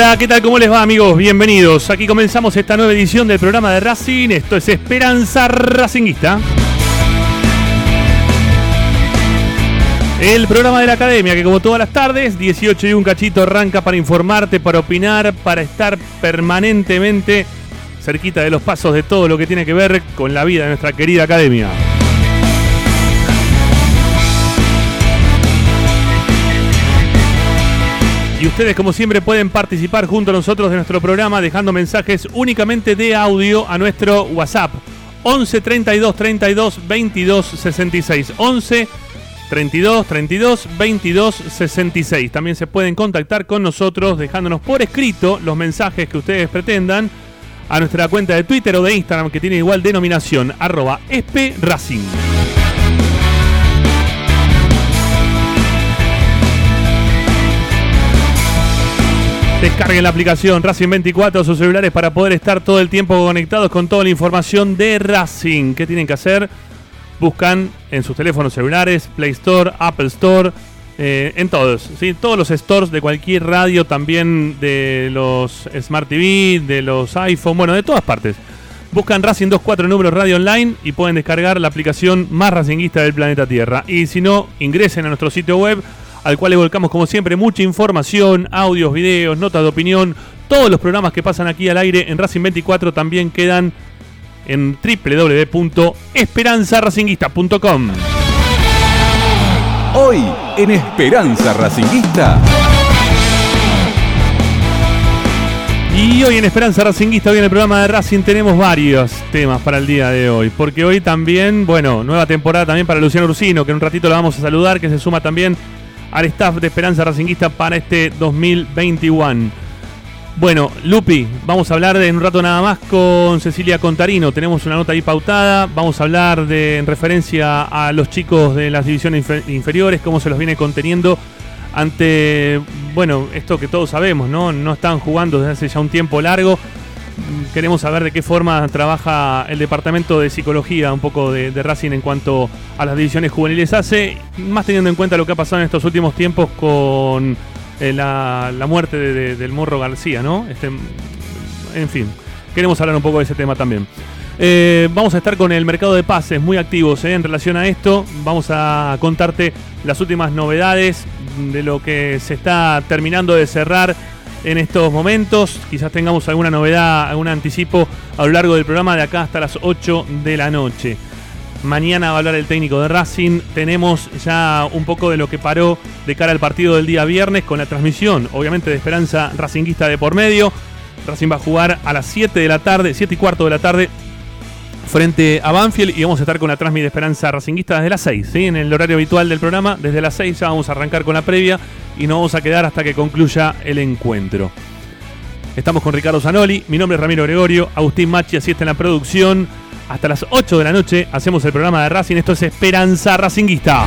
Hola, ¿qué tal? ¿Cómo les va amigos? Bienvenidos. Aquí comenzamos esta nueva edición del programa de Racing. Esto es Esperanza Racinguista. El programa de la academia que como todas las tardes, 18 y un cachito arranca para informarte, para opinar, para estar permanentemente cerquita de los pasos de todo lo que tiene que ver con la vida de nuestra querida academia. Y ustedes, como siempre, pueden participar junto a nosotros de nuestro programa dejando mensajes únicamente de audio a nuestro WhatsApp 11 32 32 22 66. 11 32 32 22 66. También se pueden contactar con nosotros dejándonos por escrito los mensajes que ustedes pretendan a nuestra cuenta de Twitter o de Instagram que tiene igual denominación arroba espracing. Descarguen la aplicación Racing 24 a sus celulares para poder estar todo el tiempo conectados con toda la información de Racing. ¿Qué tienen que hacer? Buscan en sus teléfonos celulares, Play Store, Apple Store, eh, en todos, ¿sí? todos los stores de cualquier radio, también de los Smart TV, de los iPhone, bueno, de todas partes. Buscan Racing 24 números radio online y pueden descargar la aplicación más racinguista del planeta Tierra. Y si no, ingresen a nuestro sitio web al cual le volcamos como siempre mucha información, audios, videos, notas de opinión. Todos los programas que pasan aquí al aire en Racing 24 también quedan en www.esperanzaracinguista.com. Hoy en Esperanza Racinguista. Y hoy en Esperanza Racinguista, hoy en el programa de Racing tenemos varios temas para el día de hoy. Porque hoy también, bueno, nueva temporada también para Luciano Ursino, que en un ratito lo vamos a saludar, que se suma también al staff de Esperanza Racinguista para este 2021. Bueno, Lupi, vamos a hablar de, en un rato nada más con Cecilia Contarino. Tenemos una nota ahí pautada. Vamos a hablar de en referencia a los chicos de las divisiones infer- inferiores, cómo se los viene conteniendo ante, bueno, esto que todos sabemos, ¿no? No están jugando desde hace ya un tiempo largo. Queremos saber de qué forma trabaja el departamento de psicología un poco de, Racing en cuanto a las divisiones juveniles hace, más teniendo en cuenta lo que ha pasado en estos últimos tiempos con eh, la, muerte de- de- del Morro García, ¿no? Este, en fin, queremos hablar un poco de ese tema también. Eh, vamos a estar con el mercado de pases muy activos eh, en relación a esto. Vamos a contarte las últimas novedades de lo que se está terminando de cerrar en estos momentos. Quizás tengamos alguna novedad, algún anticipo a lo largo del programa de acá hasta las 8 de la noche. Mañana va a hablar el técnico de Racing. Tenemos ya un poco de lo que paró de cara al partido del día viernes con la transmisión, obviamente, de Esperanza Racinguista de por medio. Racing va a jugar a las 7 de la tarde, 7 y cuarto de la tarde, frente a Banfield y vamos a estar con la transmisión de Esperanza Racinguista desde las 6, ¿sí? en el horario habitual del programa. Desde las 6 ya vamos a arrancar con la previa y nos vamos a quedar hasta que concluya el encuentro. Estamos con Ricardo Zanoli, mi nombre es Ramiro Gregorio, Agustín Machi asiste en la producción. Hasta las 8 de la noche hacemos el programa de Racing. Esto es Esperanza Racinguista.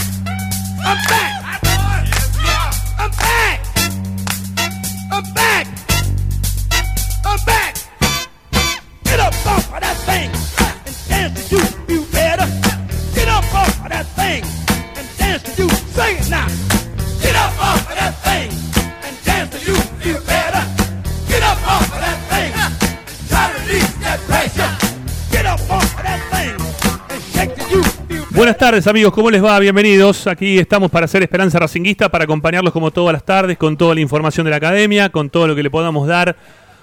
Buenas tardes amigos, ¿cómo les va? Bienvenidos. Aquí estamos para hacer Esperanza Racinguista, para acompañarlos como todas las tardes, con toda la información de la academia, con todo lo que le podamos dar,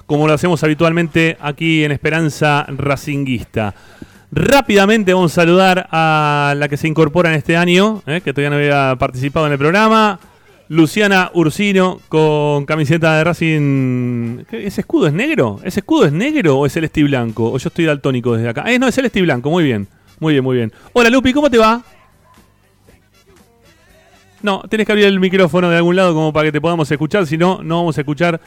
como lo hacemos habitualmente aquí en Esperanza Racinguista. Rápidamente vamos a saludar a la que se incorpora en este año, eh, que todavía no había participado en el programa. Luciana Ursino con camiseta de Racing. ¿Qué? ¿Ese escudo es negro? ¿Ese escudo es negro o es celeste y blanco? O yo estoy daltónico desde acá. Eh, no, es celeste y blanco, muy bien. Muy bien, muy bien. Hola Lupi, ¿cómo te va? No, tenés que abrir el micrófono de algún lado como para que te podamos escuchar, si no, no vamos a escuchar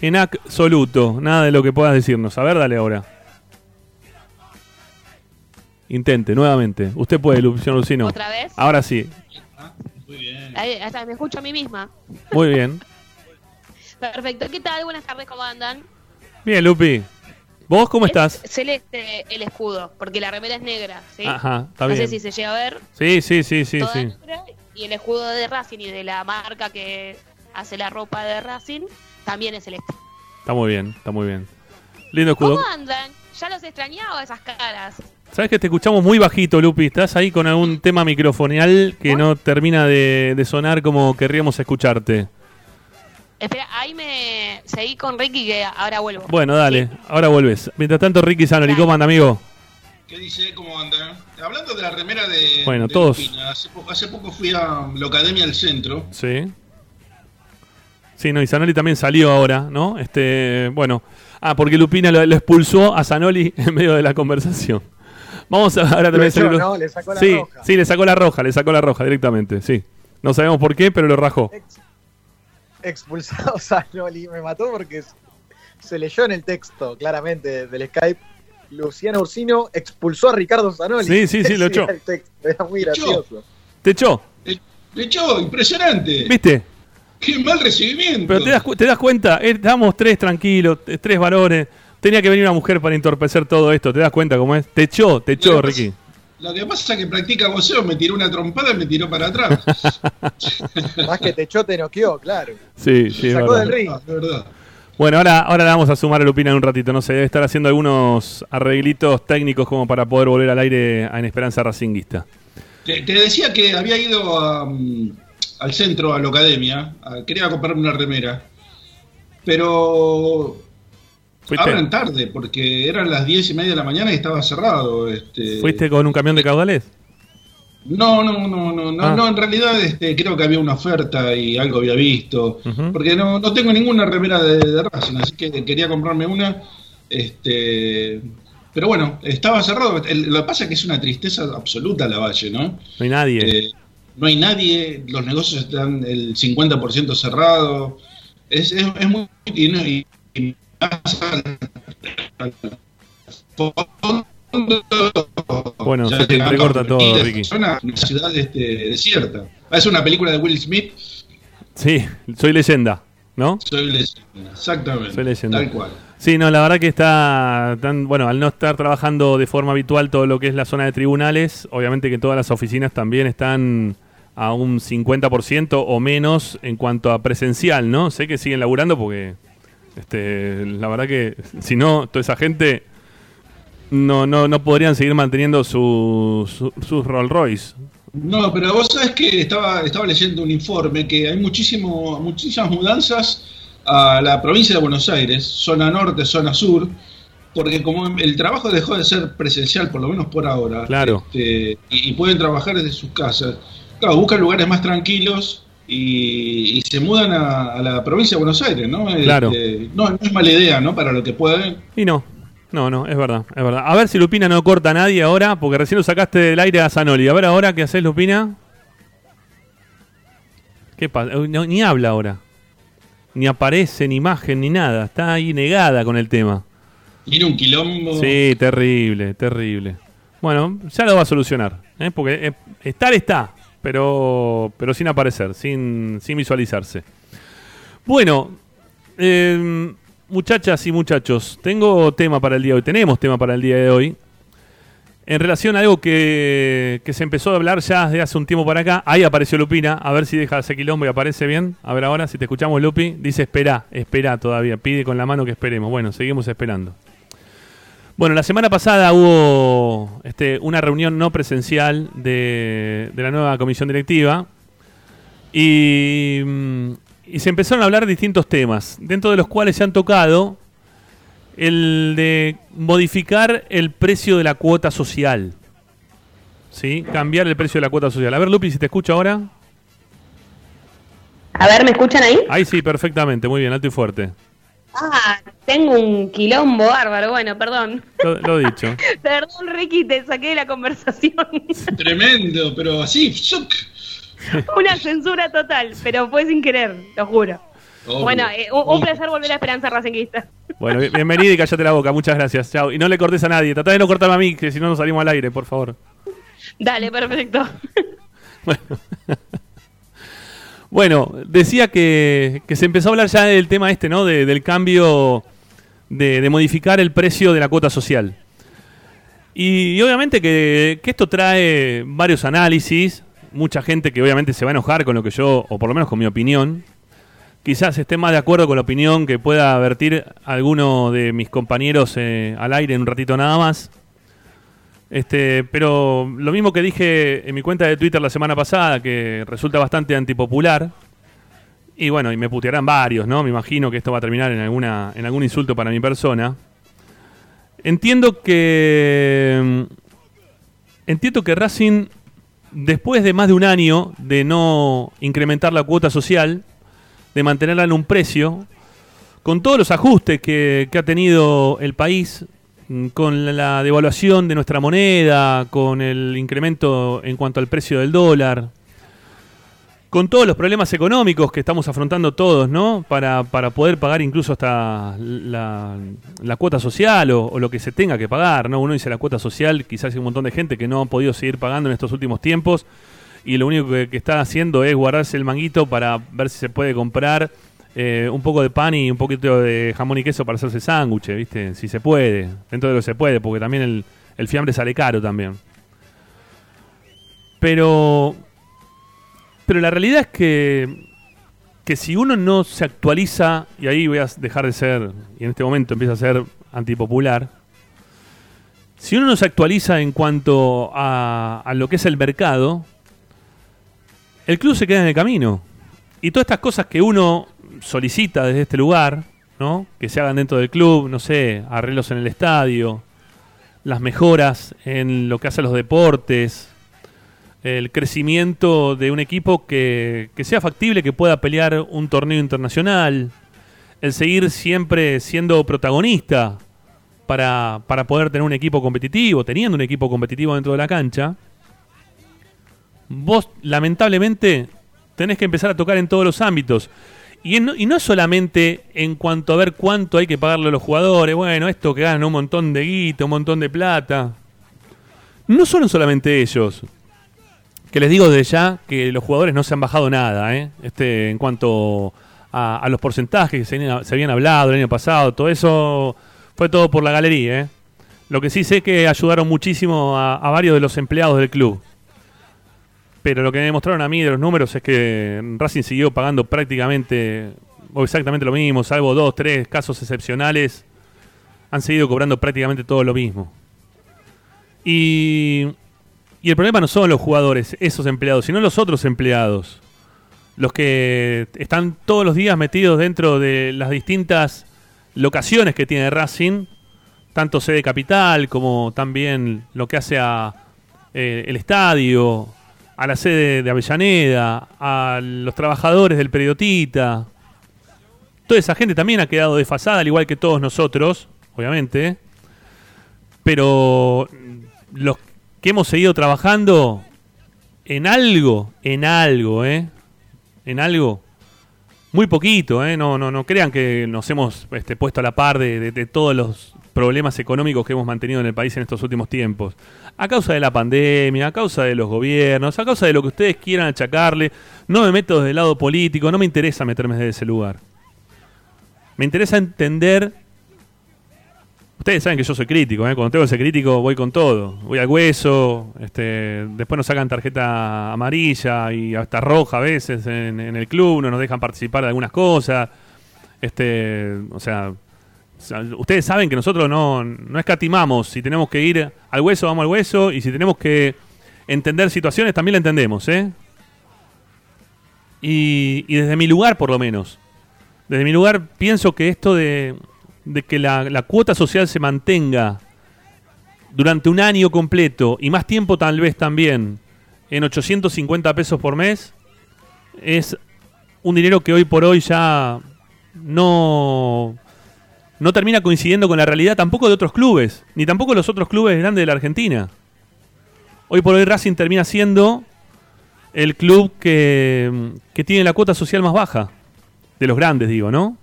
en absoluto nada de lo que puedas decirnos. A ver, dale ahora. Intente, nuevamente. Usted puede, Lu- señor Lucino. ¿Otra vez? Ahora sí. Ahí, hasta me escucho a mí misma. Muy bien. Perfecto. ¿Qué tal? Buenas tardes, ¿cómo andan? Bien, Lupi. ¿Vos cómo estás? Es celeste el escudo, porque la remera es negra, ¿sí? Ajá, está no bien. sé si se llega a ver. Sí, sí, sí, sí, toda sí. negra, y el escudo de Racing y de la marca que hace la ropa de Racing también es celeste. Está muy bien, está muy bien. Lindo escudo. ¿Cómo andan? Ya los extrañaba esas caras. Sabes que te escuchamos muy bajito, Lupi. Estás ahí con algún tema microfonial que no termina de, de sonar como querríamos escucharte. Espera, ahí me seguí con Ricky que ahora vuelvo. Bueno, dale, ahora vuelves. Mientras tanto, Ricky Sanoli, ¿cómo anda, amigo? ¿Qué dice? ¿Cómo anda? Hablando de la remera de. Bueno, de todos. Lupina, hace, poco, hace poco fui a la Academia del Centro. Sí. Sí, no, y Zanoli también salió ahora, ¿no? Este, bueno. Ah, porque Lupina lo, lo expulsó a Zanoli en medio de la conversación. Vamos a ahora también echó, salió- ¿no? Le sacó la sí, roja. sí, le sacó la roja, le sacó la roja directamente, sí. No sabemos por qué, pero lo rajó. Ex- expulsado Zanoli. Me mató porque se leyó en el texto claramente del Skype. Luciano Ursino expulsó a Ricardo Zanoli. Sí, sí, sí, lo echó. era el texto, Era muy gracioso. Te echó, le echó, impresionante. ¿viste? Qué mal recibimiento. Pero te das, te das cuenta, eh, estábamos tres tranquilos, eh, tres varones. Tenía que venir una mujer para entorpecer todo esto, ¿te das cuenta cómo es? Te echó, te echó, Ricky. pasa- Lo que pasa es que practica boxeo, me tiró una trompada y me tiró para atrás. Más que te echó, te noqueó, claro. Sí, sí, sacó verdad. del ring. Ah, de verdad. Bueno, ahora, ahora la vamos a sumar a Lupina en un ratito, no sé, debe estar haciendo algunos arreglitos técnicos como para poder volver al aire en Esperanza Racinguista. Te, te decía que había ido a, mm, al centro, a la academia. a- quería comprarme una remera. Pero ¿Fuiste, abran tarde, porque eran las diez y media de la mañana y estaba cerrado. Este, ¿Fuiste con un camión de caudales? No, no, no, no, no, Ah. no, en realidad este, creo que había una oferta y algo había visto, porque no, no tengo ninguna remera de, de Racing, así que quería comprarme una, este, Pero bueno, estaba cerrado. El- lo que pasa es que es una tristeza absoluta la Valle, ¿no? No hay nadie. Eh, no hay nadie, los negocios están el 50% cerrado. Es, es, es muy. Y- Bueno, ya se te llegando entrecorta a todo, Ricky. Una, una ciudad este, desierta. Es una película de Will Smith. Sí, soy leyenda, ¿no? Soy leyenda. Exactamente. Soy leyenda. Tal cual. Sí, no, la verdad que está tan, bueno, al no estar trabajando de forma habitual todo lo que es la zona de tribunales, obviamente que todas las oficinas también están a un 50% o menos en cuanto a presencial, ¿no? Sé que siguen laburando porque este, la verdad que si no, toda esa gente no, no, no podrían seguir manteniendo su, su- sus Rolls Royce. No, pero vos sabés que estaba, estaba leyendo un informe que hay muchísimo, muchísimas mudanzas a la provincia de Buenos Aires, zona norte, zona sur, porque como el trabajo dejó de ser presencial, por lo menos por ahora, Claro. este, y, y pueden trabajar desde sus casas, claro, buscan lugares más tranquilos y, y se mudan a, a la provincia de Buenos Aires, ¿no? Claro. Este, no, no es mala idea, ¿no? Para lo que pueden. Y no, no, no, es verdad, es verdad. A ver si Lupina no corta a nadie ahora, porque recién lo sacaste del aire a Zanoli. A ver ahora, ¿qué haces, Lupina? ¿Qué pasa? Eh, no, ni habla ahora. Ni aparece, ni imagen, ni nada. Está ahí negada con el tema. Tiene un quilombo. Sí, terrible, terrible. Bueno, ya lo va a solucionar, ¿eh? porque eh, estar está, pero, pero sin aparecer, sin, sin visualizarse. Bueno, eh, muchachas y muchachos, tengo tema para el día de hoy, tenemos tema para el día de hoy. En relación a algo que, que se empezó a hablar ya desde hace un tiempo para acá, ahí apareció Lupina, a ver si deja ese quilombo y aparece bien. A ver ahora, si te escuchamos Lupi, dice espera, espera todavía, pide con la mano que esperemos. Bueno, seguimos esperando. Bueno, la semana pasada hubo este, una reunión no presencial de, de la nueva comisión directiva y, mm, y se empezaron a hablar distintos temas, dentro de los cuales se han tocado el de modificar el precio de la cuota social. ¿Sí? Cambiar el precio de la cuota social. A ver, Lupi, si te escucho ahora. A ver, ¿me escuchan ahí? Ahí sí, perfectamente, muy bien, alto y fuerte. Ah, tengo un quilombo bárbaro. Bueno, perdón. Lo, lo dicho. Perdón, Ricky, te saqué de la conversación. Tremendo, pero así. Una censura total, pero fue sin querer, lo juro. Obvio. Bueno, eh, un, un placer volver a Esperanza Racinguista. Bueno, bien- bienvenida y cállate la boca, muchas gracias. Chao. Y no le cortes a nadie, tratá de no cortarme a mí, que si no nos salimos al aire, por favor. Dale, perfecto. Bueno, Bueno, decía que, se empezó a hablar ya del tema este, ¿no? De- del cambio de, modificar el precio de la cuota social. Y, obviamente que, que esto trae varios análisis, mucha gente que obviamente se va a enojar con lo que yo, o por lo menos con mi opinión. Quizás esté más de acuerdo con la opinión que pueda vertir alguno de mis compañeros eh, al aire en un ratito nada más. Este, pero lo mismo que dije en mi cuenta de Twitter la semana pasada, que resulta bastante antipopular. Y bueno, y me putearán varios, ¿no? Me imagino que esto va a terminar en alguna en algún insulto para mi persona. Entiendo que mm, entiendo que Racing después de más de un año de no incrementar la cuota social, de mantenerla en un precio, con todos los ajustes que, que ha tenido el país, con la- devaluación de nuestra moneda, con el incremento en cuanto al precio del dólar, con todos los problemas económicos que estamos afrontando todos, ¿no? Para, para poder pagar incluso hasta la, la cuota social o, lo que se tenga que pagar, ¿no? Uno dice la cuota social, quizás hay un montón de gente que no ha podido seguir pagando en estos últimos tiempos y lo único que está haciendo es guardarse el manguito para ver si se puede comprar eh, un poco de pan y un poquito de jamón y queso para hacerse sándwiches, ¿viste? Si se puede, dentro de lo que se puede, porque también el, el fiambre sale caro también. Pero pero la realidad es que, que si uno no se actualiza, y ahí voy a dejar de ser, y en este momento empieza a ser antipopular, si uno no se actualiza en cuanto a, a lo que es el mercado, el club se queda en el camino. Y todas estas cosas que uno solicita desde este lugar, ¿no? que se hagan dentro del club, no sé, arreglos en el estadio, las mejoras en lo que hace a los deportes, el crecimiento de un equipo que, que sea factible, que pueda pelear un torneo internacional, el seguir siempre siendo protagonista para, para poder tener un equipo competitivo, teniendo un equipo competitivo dentro de la cancha, vos lamentablemente tenés que empezar a tocar en todos los ámbitos. Y, en- y no solamente en cuanto a ver cuánto hay que pagarle a los jugadores, bueno, esto que ganan un montón de guita, un montón de plata. No son solamente ellos. Que les digo desde ya que los jugadores no se han bajado nada, ¿eh? Este, en cuanto a, a los porcentajes que se, habían- hablado el año pasado, todo eso fue todo por la galería, ¿eh? Lo que sí sé que ayudaron muchísimo a varios de los empleados del club. Pero lo que me demostraron a mí de los números es que Racing siguió pagando prácticamente o exactamente lo mismo, salvo dos, tres casos excepcionales. Han seguido cobrando prácticamente todo lo mismo. Y, y el problema no son los jugadores, esos empleados, sino los otros empleados. Los que están todos los días metidos dentro de las distintas locaciones que tiene Racing, tanto sede capital como también lo que hace a eh, el estadio, a la sede de Avellaneda, a los trabajadores del periodista. Toda esa gente también ha quedado desfasada, al igual que todos nosotros, obviamente. Pero los que hemos seguido trabajando en algo, en algo, ¿eh? En algo, muy poquito, ¿eh? No, no, no crean que nos hemos este, puesto a la par de todos los problemas económicos que hemos mantenido en el país en estos últimos tiempos. A causa de la pandemia, a causa de los gobiernos, a causa de lo que ustedes quieran achacarle. No me meto desde el lado político, no me interesa meterme desde ese lugar. Me interesa entender Ustedes saben que yo soy crítico, ¿eh? cuando tengo que ser crítico voy con todo. Voy al hueso, este, después nos sacan tarjeta amarilla y hasta roja a veces en, en el club, no nos dejan participar de algunas cosas. Este, o sea, o sea, ustedes saben que nosotros no, no escatimamos. Si tenemos que ir al hueso, vamos al hueso. Y si tenemos que entender situaciones, también la entendemos. ¿eh? Y, desde mi lugar, por lo menos. Desde mi lugar, pienso que esto de, que la cuota social se mantenga durante un año completo y más tiempo tal vez también en 850 pesos por mes es un dinero que hoy por hoy ya no no termina coincidiendo con la realidad tampoco de otros clubes, ni tampoco los otros clubes grandes de la Argentina. Hoy por hoy Racing termina siendo el club que, que tiene la cuota social más baja, de los grandes digo, ¿no?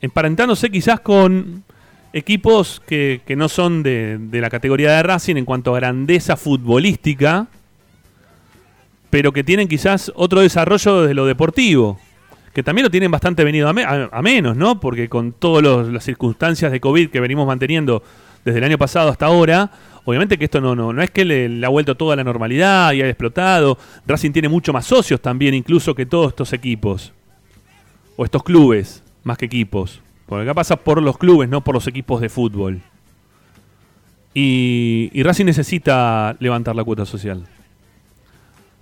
Emparentándose quizás con equipos que, que no son de, de la categoría de Racing en cuanto a grandeza futbolística, pero que tienen quizás otro desarrollo desde lo deportivo que también lo tienen bastante venido a, me- a- a menos, ¿no? Porque con todas las circunstancias de COVID que venimos manteniendo desde el año pasado hasta ahora, obviamente que esto no, no, no es que le, ha vuelto toda la normalidad y ha explotado. Racing tiene mucho más socios también, incluso que todos estos equipos. O estos clubes, más que equipos. Porque acá pasa por los clubes, no por los equipos de fútbol. Y, y Racing necesita levantar la cuota social.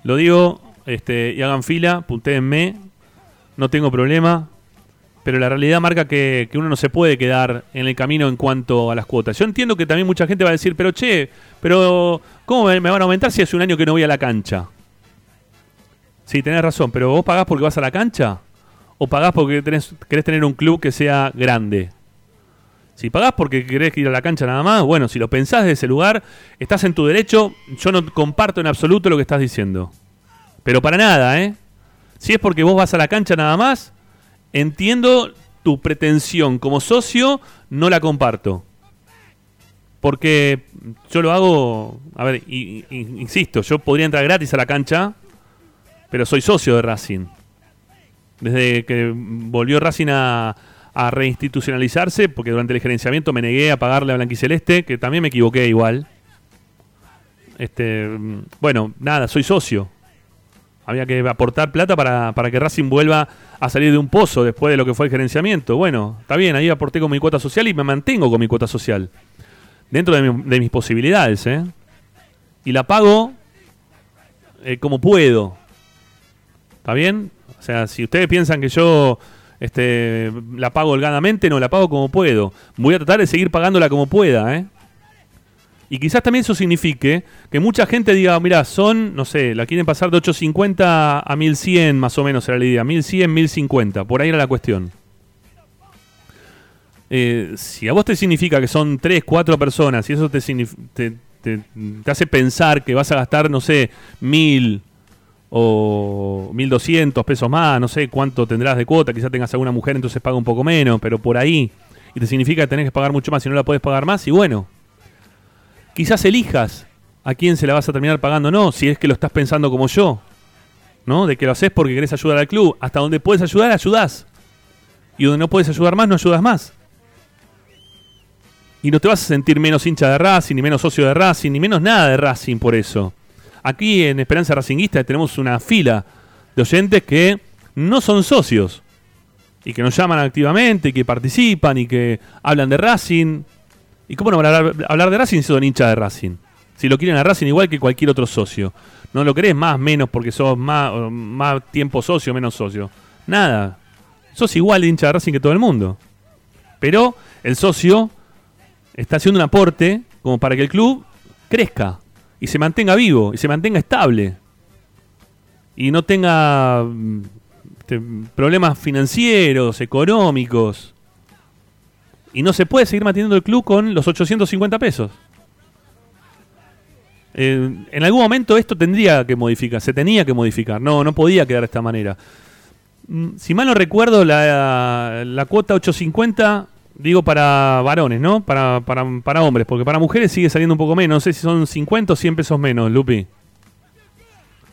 Lo digo, este, y hagan fila, puntéenme, no tengo problema, pero la realidad marca que, que uno no se puede quedar en el camino en cuanto a las cuotas. Yo entiendo que también mucha gente va a decir, pero che, pero ¿cómo me, van a aumentar si hace un año que no voy a la cancha? Sí, tenés razón, pero ¿vos pagás porque vas a la cancha? ¿O pagás porque tenés, querés tener un club que sea grande? Si pagás porque querés ir a la cancha nada más, bueno, si lo pensás desde ese lugar, estás en tu derecho. Yo no comparto en absoluto lo que estás diciendo. Pero para nada, ¿eh? Si es porque vos vas a la cancha nada más, entiendo tu pretensión como socio, no la comparto. Porque yo lo hago, a ver, insisto, yo podría entrar gratis a la cancha, pero soy socio de Racing. Desde que volvió Racing a, a reinstitucionalizarse, porque durante el gerenciamiento me negué a pagarle a Blanquiceleste, que también me equivoqué igual. Este, mm, bueno, nada, soy socio. Había que aportar plata para, para que Racing vuelva a salir de un pozo después de lo que fue el gerenciamiento. Bueno, está bien, ahí aporté con mi cuota social y me mantengo con mi cuota social. Dentro de, mi- de mis posibilidades, ¿eh? Y la pago eh, como puedo. ¿Está bien? O sea, si ustedes piensan que yo este, la pago holgadamente, no, la pago como puedo. Voy a tratar de seguir pagándola como pueda, ¿eh? Y quizás también eso signifique que mucha gente diga, mira, son, no sé, la quieren pasar de 850 a 1100 más o menos era la idea, 1100, 1050, por ahí era la cuestión. eh, si a vos te significa que son 3, 4 personas y eso te, te, te- hace pensar que vas a gastar, no sé, mil o 1200 pesos más, no sé cuánto tendrás de cuota, quizás tengas alguna mujer, entonces paga un poco menos, pero por ahí, y te significa que tenés que pagar mucho más y no la puedes pagar más, y bueno, quizás elijas a quién se la vas a terminar pagando no, si es que lo estás pensando como yo, ¿no? De que lo haces porque querés ayudar al club, hasta donde puedes ayudar, ayudás, y donde no puedes ayudar más, no ayudas más. Y no te vas a sentir menos hincha de Racing, ni menos socio de Racing, ni menos nada de Racing por eso. Aquí en Esperanza Racinguista tenemos una fila de oyentes que no son socios y que nos llaman activamente y que participan y que hablan de Racing. ¿Y cómo no van hablar, de Racing si son hinchas de Racing? Si lo quieren a Racing igual que cualquier otro socio. No lo querés más, menos porque sos más, más tiempo socio, menos socio. Nada. Sos igual hincha de Racing que todo el mundo. Pero el socio está haciendo un aporte como para que el club crezca y se mantenga vivo y se mantenga estable y no tenga mm, este, problemas financieros, económicos. Y no se puede seguir manteniendo el club con los 850 pesos. Eh, en algún momento esto tendría que modificar, se tenía que modificar, no, no podía quedar de esta manera. Mm, Si mal no recuerdo, la, la cuota 850, digo para varones, ¿no? Para, para, para hombres, porque para mujeres sigue saliendo un poco menos. No sé si son 50 o 100 pesos menos, Lupi.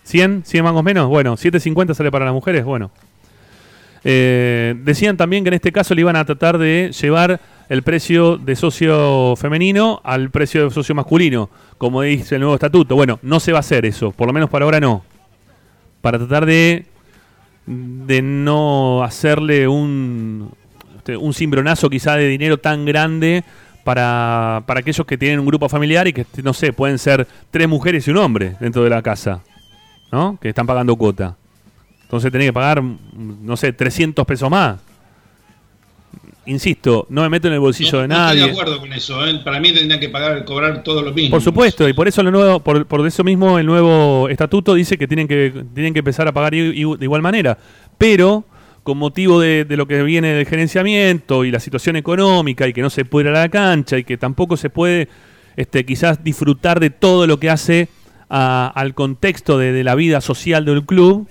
¿100? ¿100 mangos menos? Bueno, 750 sale para las mujeres, bueno. Eh, decían también que en este caso le iban a tratar de llevar el precio de socio femenino al precio de socio masculino, como dice el nuevo estatuto. Bueno, no se va a hacer eso, por lo menos para ahora no. Para tratar de, de no hacerle un, este, un cimbronazo quizá de dinero tan grande para, para aquellos que tienen un grupo familiar y que, no sé, pueden ser tres mujeres y un hombre dentro de la casa, ¿no? Que están pagando cuota. Entonces tenés que pagar, no sé, 300 pesos más. Insisto, no me meto en el bolsillo No- de no nadie. Estoy de acuerdo con eso. ¿eh? Para mí tendrían que pagar, cobrar todo lo mismo. Por supuesto, y por eso lo nuevo, por, por eso mismo el nuevo estatuto dice que tienen que tienen que empezar a pagar i- i- de igual manera. Pero con motivo de, de lo que viene del gerenciamiento y la situación económica y que no se puede ir a la cancha y que tampoco se puede este, quizás disfrutar de todo lo que hace a- al contexto de, de la vida social del club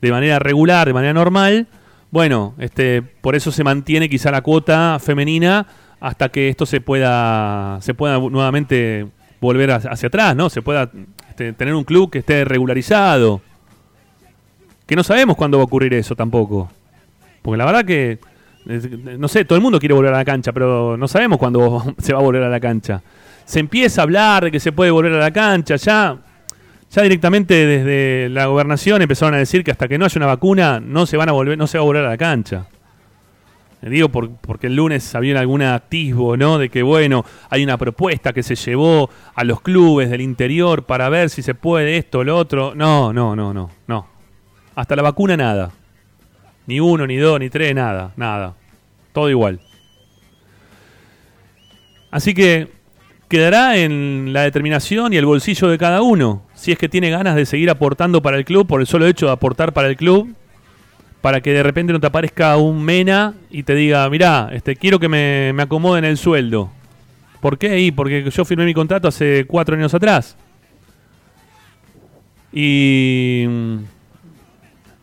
de manera regular, de manera normal, bueno, este, por eso se mantiene quizá la cuota femenina hasta que esto se pueda, se pueda nuevamente volver hacia atrás, ¿no? Se pueda este, tener un club que esté regularizado. Que no sabemos cuándo va a ocurrir eso tampoco. Porque la verdad que, no sé, todo el mundo quiere volver a la cancha, pero no sabemos cuándo se va a volver a la cancha. Se empieza a hablar de que se puede volver a la cancha, ya ya directamente desde la gobernación empezaron a decir que hasta que no haya una vacuna no se van a volver, no se va a volver a la cancha. Eh, Digo por- porque el lunes había algún atisbo, ¿no? De que bueno, hay una propuesta que se llevó a los clubes del interior para ver si se puede esto o lo otro. No, no, no, no, no. Hasta la vacuna nada. Ni uno, ni dos, ni tres, nada, nada. Todo igual. Así que quedará en la determinación y el bolsillo de cada uno. Si es que tiene ganas de seguir aportando para el club por el solo hecho de aportar para el club, para que de repente no te aparezca un mena y te diga, mirá, este, quiero que me, me acomoden el sueldo. ¿Por qué? Y porque yo firmé mi contrato hace cuatro años atrás. Y,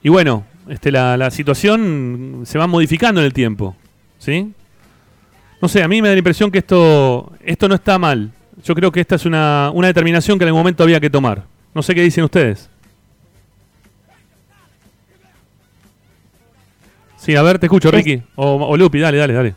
y bueno, este, la, la situación se va modificando en el tiempo. ¿Sí? No sé, a mí me da la impresión que esto, esto no está mal. Yo creo que esta es una, una determinación que en algún momento había que tomar. No sé qué dicen ustedes. Sí, a ver, te escucho, Ricky. O, o Lupi, dale, dale, dale.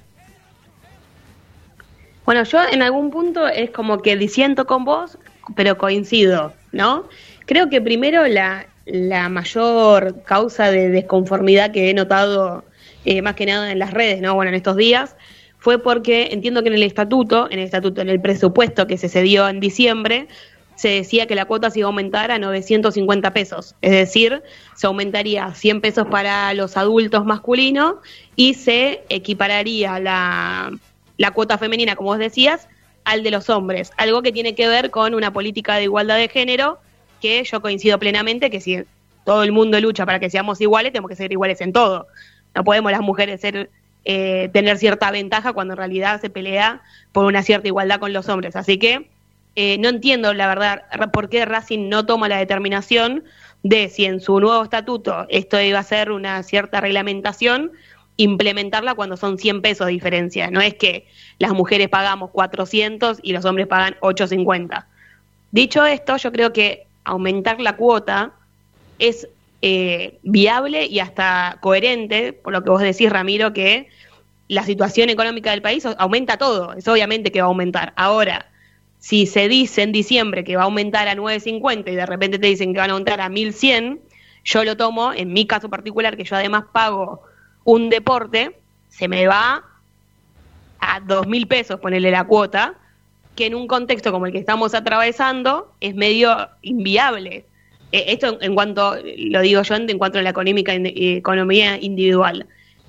Bueno, yo en algún punto es como que disiento con vos, pero coincido, ¿no? Creo que primero la, la mayor causa de desconformidad que he notado eh, más que nada en las redes, ¿no? Bueno, en estos días, fue porque entiendo que en el estatuto, en el estatuto, en el presupuesto que se cedió en diciembre, se decía que la cuota se iba a aumentar a 950 pesos. Es decir, se aumentaría 100 pesos para los adultos masculinos y se equipararía la, la cuota femenina, como vos decías, al de los hombres. Algo que tiene que ver con una política de igualdad de género que yo coincido plenamente que si todo el mundo lucha para que seamos iguales, tenemos que ser iguales en todo. No podemos las mujeres ser eh, tener cierta ventaja cuando en realidad se pelea por una cierta igualdad con los hombres. Así que eh, no entiendo, la verdad, por qué Racing no toma la determinación de si en su nuevo estatuto esto iba a ser una cierta reglamentación, implementarla cuando son 100 pesos de diferencia. No es que las mujeres pagamos 400 y los hombres pagan 850. Dicho esto, yo creo que aumentar la cuota es eh, viable y hasta coherente, por lo que vos decís, Ramiro, que la situación económica del país aumenta todo, es obviamente que va a aumentar. Ahora, si se dice en diciembre que va a aumentar a 9.50 y de repente te dicen que van a aumentar a 1.100, yo lo tomo, en mi caso particular, que yo además pago un deporte, se me va a 2.000 pesos ponerle la cuota, que en un contexto como el que estamos atravesando es medio inviable. Eh, esto en, cuanto, lo digo yo, en cuanto a la económica, eh, economía individual.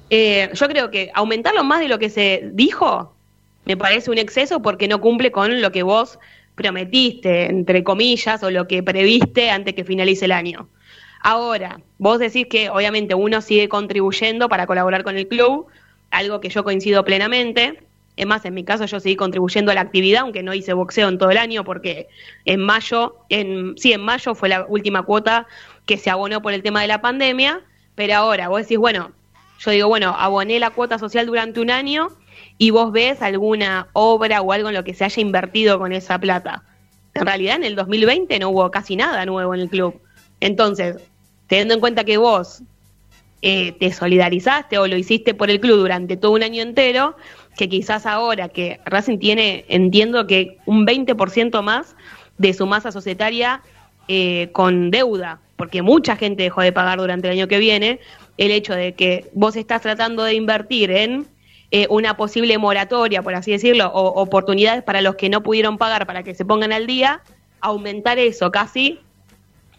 Eh, yo creo que aumentarlo más de lo que se dijo me parece un exceso porque no cumple con lo que vos prometiste, entre comillas, o lo que previste antes que finalice el año. Ahora, vos decís que obviamente uno sigue contribuyendo para colaborar con el club, algo que yo coincido plenamente. Es más, en mi caso yo seguí contribuyendo a la actividad, aunque no hice boxeo en todo el año, porque en mayo, en, sí, en mayo fue la última cuota que se abonó por el tema de la pandemia, pero ahora vos decís, bueno, yo digo, bueno, aboné la cuota social durante un año y vos ves alguna obra o algo en lo que se haya invertido con esa plata. En realidad en el 2020 no hubo casi nada nuevo en el club. Entonces, teniendo en cuenta que vos eh, te solidarizaste o lo hiciste por el club durante todo un año entero, que quizás ahora que Racing tiene, entiendo que un 20% más de su masa societaria eh, con deuda, porque mucha gente dejó de pagar durante el año que viene, el hecho de que vos estás tratando de invertir en eh, una posible moratoria, por así decirlo, o oportunidades para los que no pudieron pagar para que se pongan al día, aumentar eso casi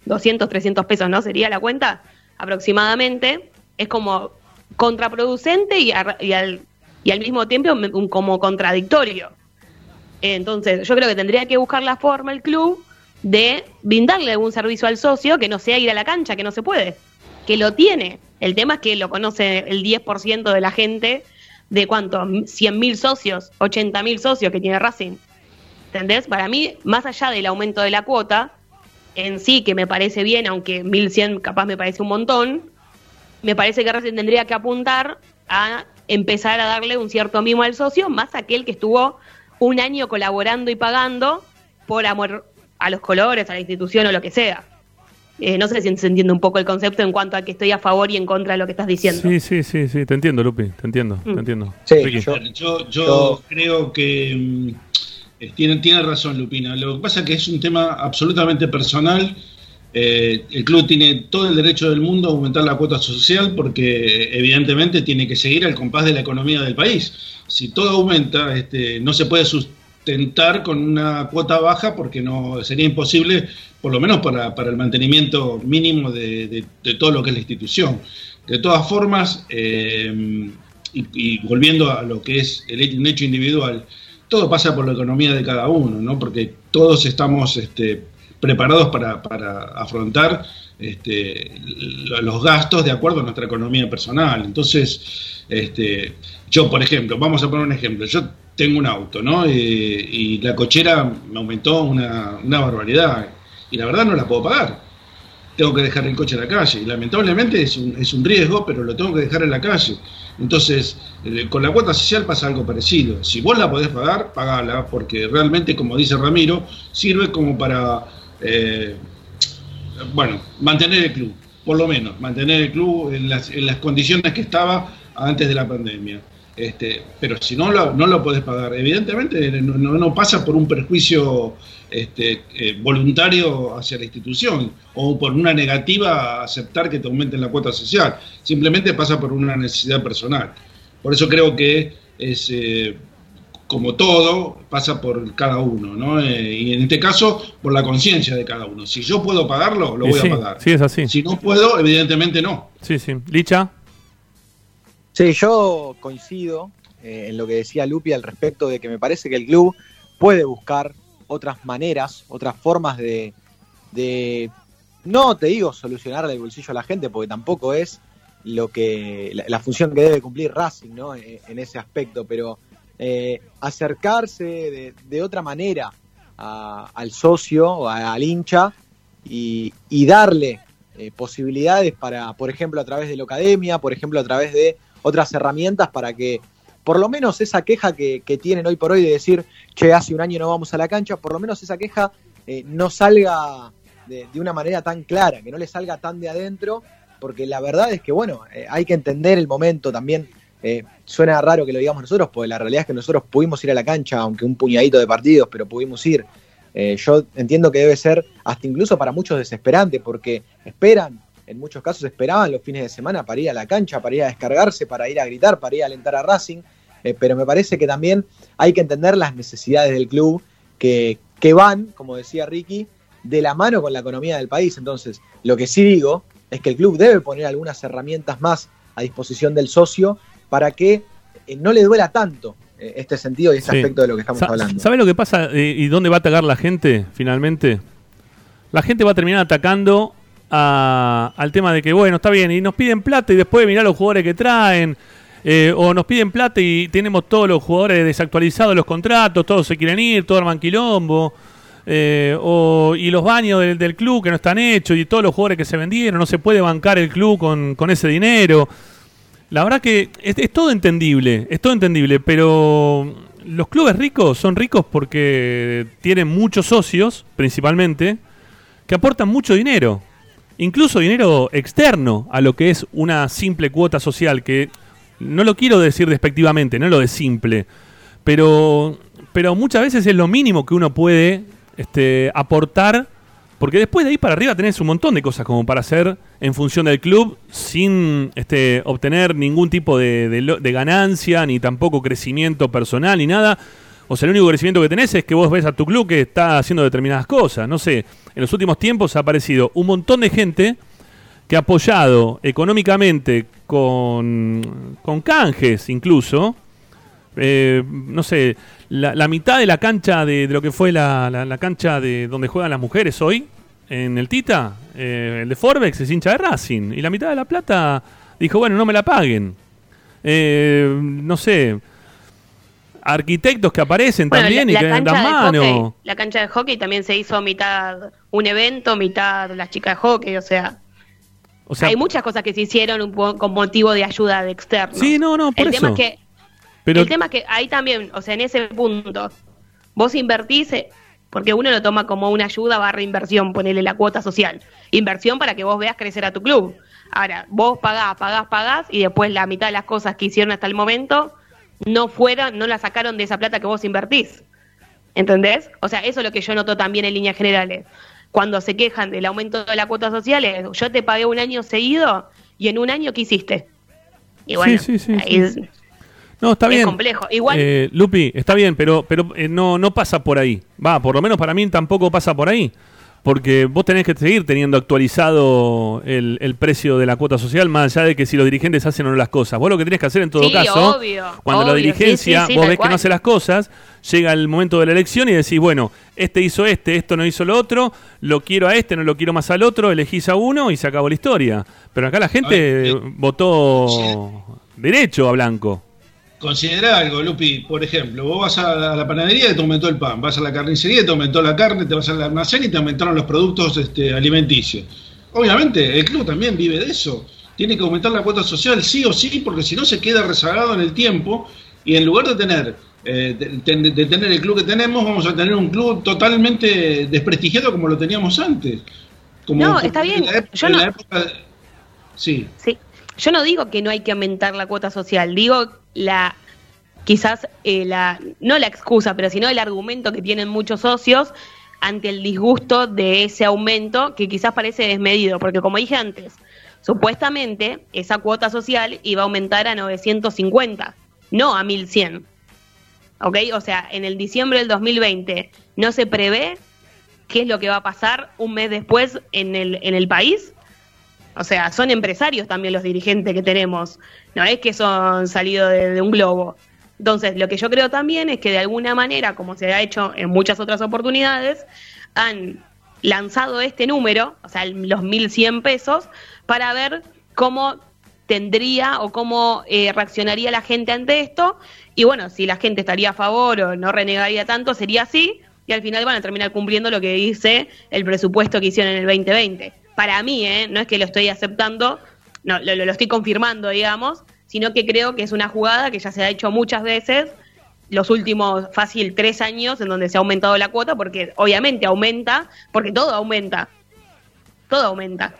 200, 300 pesos, ¿no? Sería la cuenta aproximadamente, es como contraproducente y, a- y al, y al mismo tiempo como contradictorio. Entonces, yo creo que tendría que buscar la forma el club de brindarle algún servicio al socio que no sea ir a la cancha, que no se puede, que lo tiene. El tema es que lo conoce el 10% de la gente de cuánto, 100.000 socios, 80.000 socios que tiene Racing. ¿Entendés? Para mí, más allá del aumento de la cuota, en sí que me parece bien, aunque 1.100 capaz me parece un montón, me parece que Racing tendría que apuntar a empezar a darle un cierto mimo al socio, más aquel que estuvo un año colaborando y pagando por amor a los colores, a la institución o lo que sea. Eh, no sé si se entiende un poco el concepto en cuanto a que estoy a favor y en contra de lo que estás diciendo. Sí, sí, sí, sí, te entiendo, Lupi, te entiendo, Mm. te entiendo. Sí, yo- Yo, yo Yo- creo que mm, eh, tiene, tiene razón Lupina. Lo que pasa es que es un tema absolutamente personal. Eh, el club tiene todo el derecho del mundo a aumentar la cuota social porque evidentemente tiene que seguir al compás de la economía del país. Si todo aumenta, este, no se puede sustentar con una cuota baja porque no sería imposible, por lo menos para, el mantenimiento mínimo de, todo lo que es la institución. De todas formas, eh, y, volviendo a lo que es el hecho individual, todo pasa por la economía de cada uno, ¿no? Porque todos estamos este, preparados para, para afrontar este, lo- los gastos de acuerdo a nuestra economía personal. Entonces, este, yo, por ejemplo, vamos a poner un ejemplo. Yo tengo un auto, ¿no? Eh, y la cochera me aumentó una, una barbaridad. Y la verdad no la puedo pagar tengo que dejar el coche en la calle. Y lamentablemente es un, es un riesgo, pero lo tengo que dejar en la calle. Entonces, eh, con la cuota social pasa algo parecido. Si vos la podés pagar, pagala, porque realmente, como dice Ramiro, sirve como para, eh, bueno, mantener el club, por lo menos, mantener el club en las, en las condiciones que estaba antes de la pandemia. Este, pero si no lo, no lo podés pagar, evidentemente no, no- pasa por un perjuicio este, eh, voluntario hacia la institución o por una negativa a aceptar que te aumenten la cuota social, simplemente pasa por una necesidad personal. Por eso creo que es, eh, como todo, pasa por cada uno, ¿no? Eh, y en este caso, por la conciencia de cada uno. Si yo puedo pagarlo, lo Y voy sí, a pagar. sí, es así. Si no puedo, evidentemente no. Sí, sí. Licha, Sí, yo coincido eh, en lo que decía Lupi al respecto de que me parece que el club puede buscar otras maneras, otras formas de, de no te digo solucionarle el bolsillo a la gente, porque tampoco es, lo que la, la función que debe cumplir Racing, ¿no? En, en ese aspecto, pero eh, acercarse de, de otra manera a- al socio o a- al hincha y, y darle eh, posibilidades para, por ejemplo, a través de la academia, por ejemplo, a través de otras herramientas para que por lo menos esa queja que, tienen hoy por hoy de decir, che, hace un año no vamos a la cancha, por lo menos esa queja eh, no salga de, de una manera tan clara, que no le salga tan de adentro, porque la verdad es que, bueno, eh, hay que entender el momento también. Eh, suena raro que lo digamos nosotros, porque la realidad es que nosotros pudimos ir a la cancha, aunque un puñadito de partidos, pero pudimos ir. Eh, yo entiendo que debe ser hasta incluso para muchos desesperante, porque esperan, en muchos casos esperaban los fines de semana para ir a la cancha, para ir a descargarse, para ir a gritar, para ir a alentar a Racing, eh, pero me parece que también hay que entender las necesidades del club que, que van, como decía Ricky, de la mano con la economía del país. Entonces, lo que sí digo es que el club debe poner algunas herramientas más a disposición del socio para que eh, no le duela tanto eh, este sentido y este Sí. aspecto de lo que estamos Sa- hablando. ¿Sabe lo que pasa eh, y dónde va a atacar la gente finalmente? La gente va a terminar atacando a- al tema de que, bueno, está bien, y nos piden plata y después mirar los jugadores que traen. eh, o nos piden plata y tenemos todos los jugadores desactualizados los contratos, todos se quieren ir, todos arman quilombo. eh, o, y los baños del, del club que no están hechos y todos los jugadores que se vendieron, no se puede bancar el club con, con ese dinero. La verdad que es, todo entendible, es todo entendible, pero los clubes ricos son ricos porque tienen muchos socios, principalmente, que aportan mucho dinero, incluso dinero externo a lo que es una simple cuota social, que no lo quiero decir despectivamente, no lo de simple, pero, pero muchas veces es lo mínimo que uno puede este, aportar, porque después de ahí para arriba tenés un montón de cosas como para hacer en función del club sin este, obtener ningún tipo de, ganancia, ni tampoco crecimiento personal, ni nada. O sea, el único crecimiento que tenés es que vos ves a tu club que está haciendo determinadas cosas. No sé, en los últimos tiempos ha aparecido un montón de gente que ha apoyado económicamente con, con canjes incluso, eh, no sé, la, mitad de la cancha de, de lo que fue la, la- la cancha de donde juegan las mujeres hoy, en el Tita, eh, el de Forbex es hincha de Racing, y la mitad de la plata dijo, bueno, no me la paguen. Eh, no sé, arquitectos que aparecen Bueno, también la, y la que dan mano. hockey, la cancha de hockey también se hizo mitad un evento, mitad las chicas de hockey, o sea, O sea, hay muchas cosas que se hicieron un po- con motivo de ayuda de externos. Sí, no, no, por el eso. Tema es que, pero el tema es que ahí también, o sea, en ese punto, vos invertís, eh, porque uno lo toma como una ayuda barra inversión, ponerle la cuota social. Inversión para que vos veas crecer a tu club. Ahora, vos pagás, pagás, pagás, y después la mitad de las cosas que hicieron hasta el momento no fueron, no la sacaron de esa plata que vos invertís. ¿Entendés? O sea, eso es lo que yo noto también en líneas generales. Cuando se quejan del aumento de la cuota social, es, yo te pagué un año seguido y en un año, ¿qué hiciste? Y bueno, sí, sí, sí. No, está es bien. complejo. Igual- Eh, Lupi, está bien, pero, pero eh, no, no pasa por ahí. Va, por lo menos para mí tampoco pasa por ahí. Porque vos tenés que seguir teniendo actualizado el, el precio de la cuota social, más allá de que si los dirigentes hacen o no las cosas. Vos lo que tenés que hacer en todo Sí, caso, obvio, cuando la dirigencia, sí, sí, sí, vos ves que no hace las cosas, llega el momento de la elección y decís, bueno, este hizo este, esto no hizo lo otro, lo quiero a este, no lo quiero más al otro, elegís a uno y se acabó la historia. Pero acá la gente Ay, eh, votó derecho a blanco. Considera algo, Lupi. Por ejemplo, vos vas a la, panadería y te aumentó el pan, vas a la carnicería y te aumentó la carne, te vas al almacén y te aumentaron los productos este, alimenticios. Obviamente, el club también vive de eso. Tiene que aumentar la cuota social sí o sí, porque si no se queda rezagado en el tiempo y en lugar de tener, eh, de, de- de tener el club que tenemos, vamos a tener un club totalmente desprestigiado como lo teníamos antes. Como, No, está bien. En la, ép- Yo en la época... Sí. Sí, yo no digo que no hay que aumentar la cuota social, digo la quizás eh, la no la excusa, pero sino el argumento que tienen muchos socios ante el disgusto de ese aumento que quizás parece desmedido, porque como dije antes, supuestamente esa cuota social iba a aumentar a 950, no a 1100. ¿Ok? O sea, en el diciembre del 2020 no se prevé qué es lo que va a pasar un mes después en el, en el país. O sea, son empresarios también los dirigentes que tenemos. No es que son salidos de, un globo. Entonces, lo que yo creo también es que de alguna manera, como se ha hecho en muchas otras oportunidades, han lanzado este número, o sea, los 1.100 pesos, para ver cómo tendría o cómo eh, reaccionaría la gente ante esto. Y bueno, si la gente estaría a favor o no renegaría tanto, sería así. Y al final van a terminar cumpliendo lo que dice el presupuesto que hicieron en el 2020. Para mí, ¿eh? no es que lo estoy aceptando, no, lo, estoy confirmando, digamos, sino que creo que es una jugada que ya se ha hecho muchas veces los últimos fácil tres años en donde se ha aumentado la cuota, porque obviamente aumenta, porque todo aumenta, todo aumenta.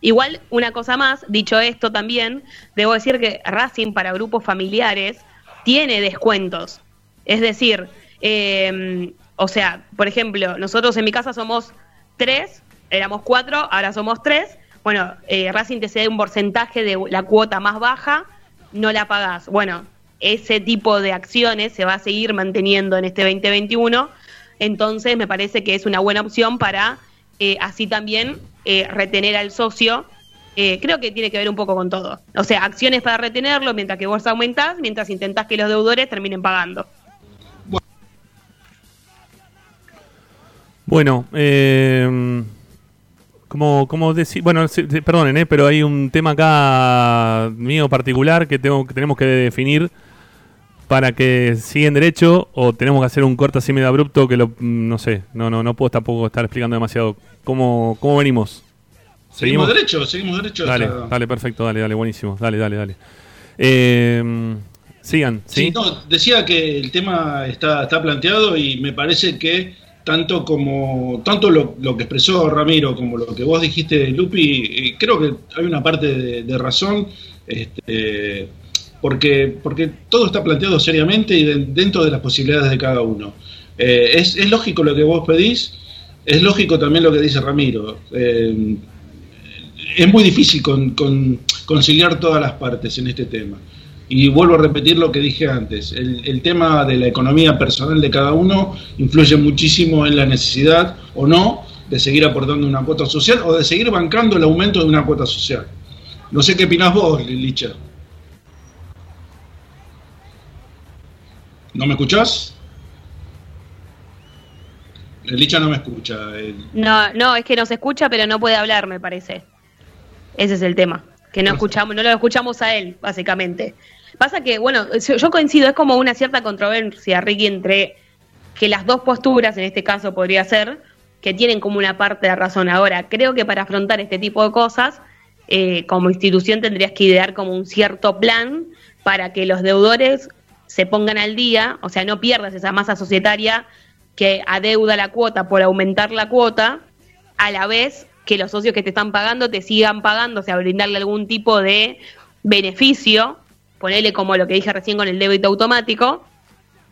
Igual, una cosa más, dicho esto también, debo decir que Racing para grupos familiares tiene descuentos. Es decir, eh, o sea, por ejemplo, nosotros en mi casa somos tres, éramos cuatro, ahora somos tres. Bueno, eh, Racing te cede un porcentaje de la cuota más baja, no la pagás. Bueno, ese tipo de acciones se va a seguir manteniendo en este 2021. Entonces, me parece que es una buena opción para eh, así también eh, retener al socio. Creo que tiene que ver un poco con todo. O sea, acciones para retenerlo mientras que vos aumentás, mientras intentás que los deudores terminen pagando. Bueno, eh, como, como decir, bueno, perdonen, eh, pero hay un tema acá mío particular que, tengo, que tenemos que definir para que siguen derecho o tenemos que hacer un corte así medio abrupto que lo, mm, no sé, no, no, no puedo tampoco estar explicando demasiado cómo, cómo venimos. Seguimos derecho, seguimos derecho. Dale, hasta- dale, perfecto, dale, dale, buenísimo, dale, dale, dale. Eh, sigan, ¿sí? Sí, no, decía que el tema está, está planteado y me parece que tanto como tanto lo, lo que expresó Ramiro como lo que vos dijiste, Lupi, eh, creo que hay una parte de, razón, este, porque, porque todo está planteado seriamente y de- dentro de las posibilidades de cada uno. Eh, es, es lógico lo que vos pedís, es lógico también lo que dice Ramiro. Eh, es muy difícil con- conciliar todas las partes en este tema. Y vuelvo a repetir lo que dije antes, el, el tema de la economía personal de cada uno influye muchísimo en la necesidad o no de seguir aportando una cuota social o de seguir bancando el aumento de una cuota social. No sé qué opinás vos, Licha. ¿No me escuchás? Licha no me escucha. el- No, no, es que nos escucha, pero no puede hablar, me parece. Ese es el tema. Que no escuchamos, no lo escuchamos a él, básicamente. Pasa que, bueno, yo coincido, es como una cierta controversia, Ricky, entre que las dos posturas, en este caso podría ser, que tienen como una parte de razón. Ahora, creo que para afrontar este tipo de cosas, eh, como institución tendrías que idear como un cierto plan para que los deudores se pongan al día, o sea, no pierdas esa masa societaria que adeuda la cuota por aumentar la cuota, a la vez que los socios que te están pagando te sigan pagando, o sea, brindarle algún tipo de beneficio, ponerle como lo que dije recién con el débito automático,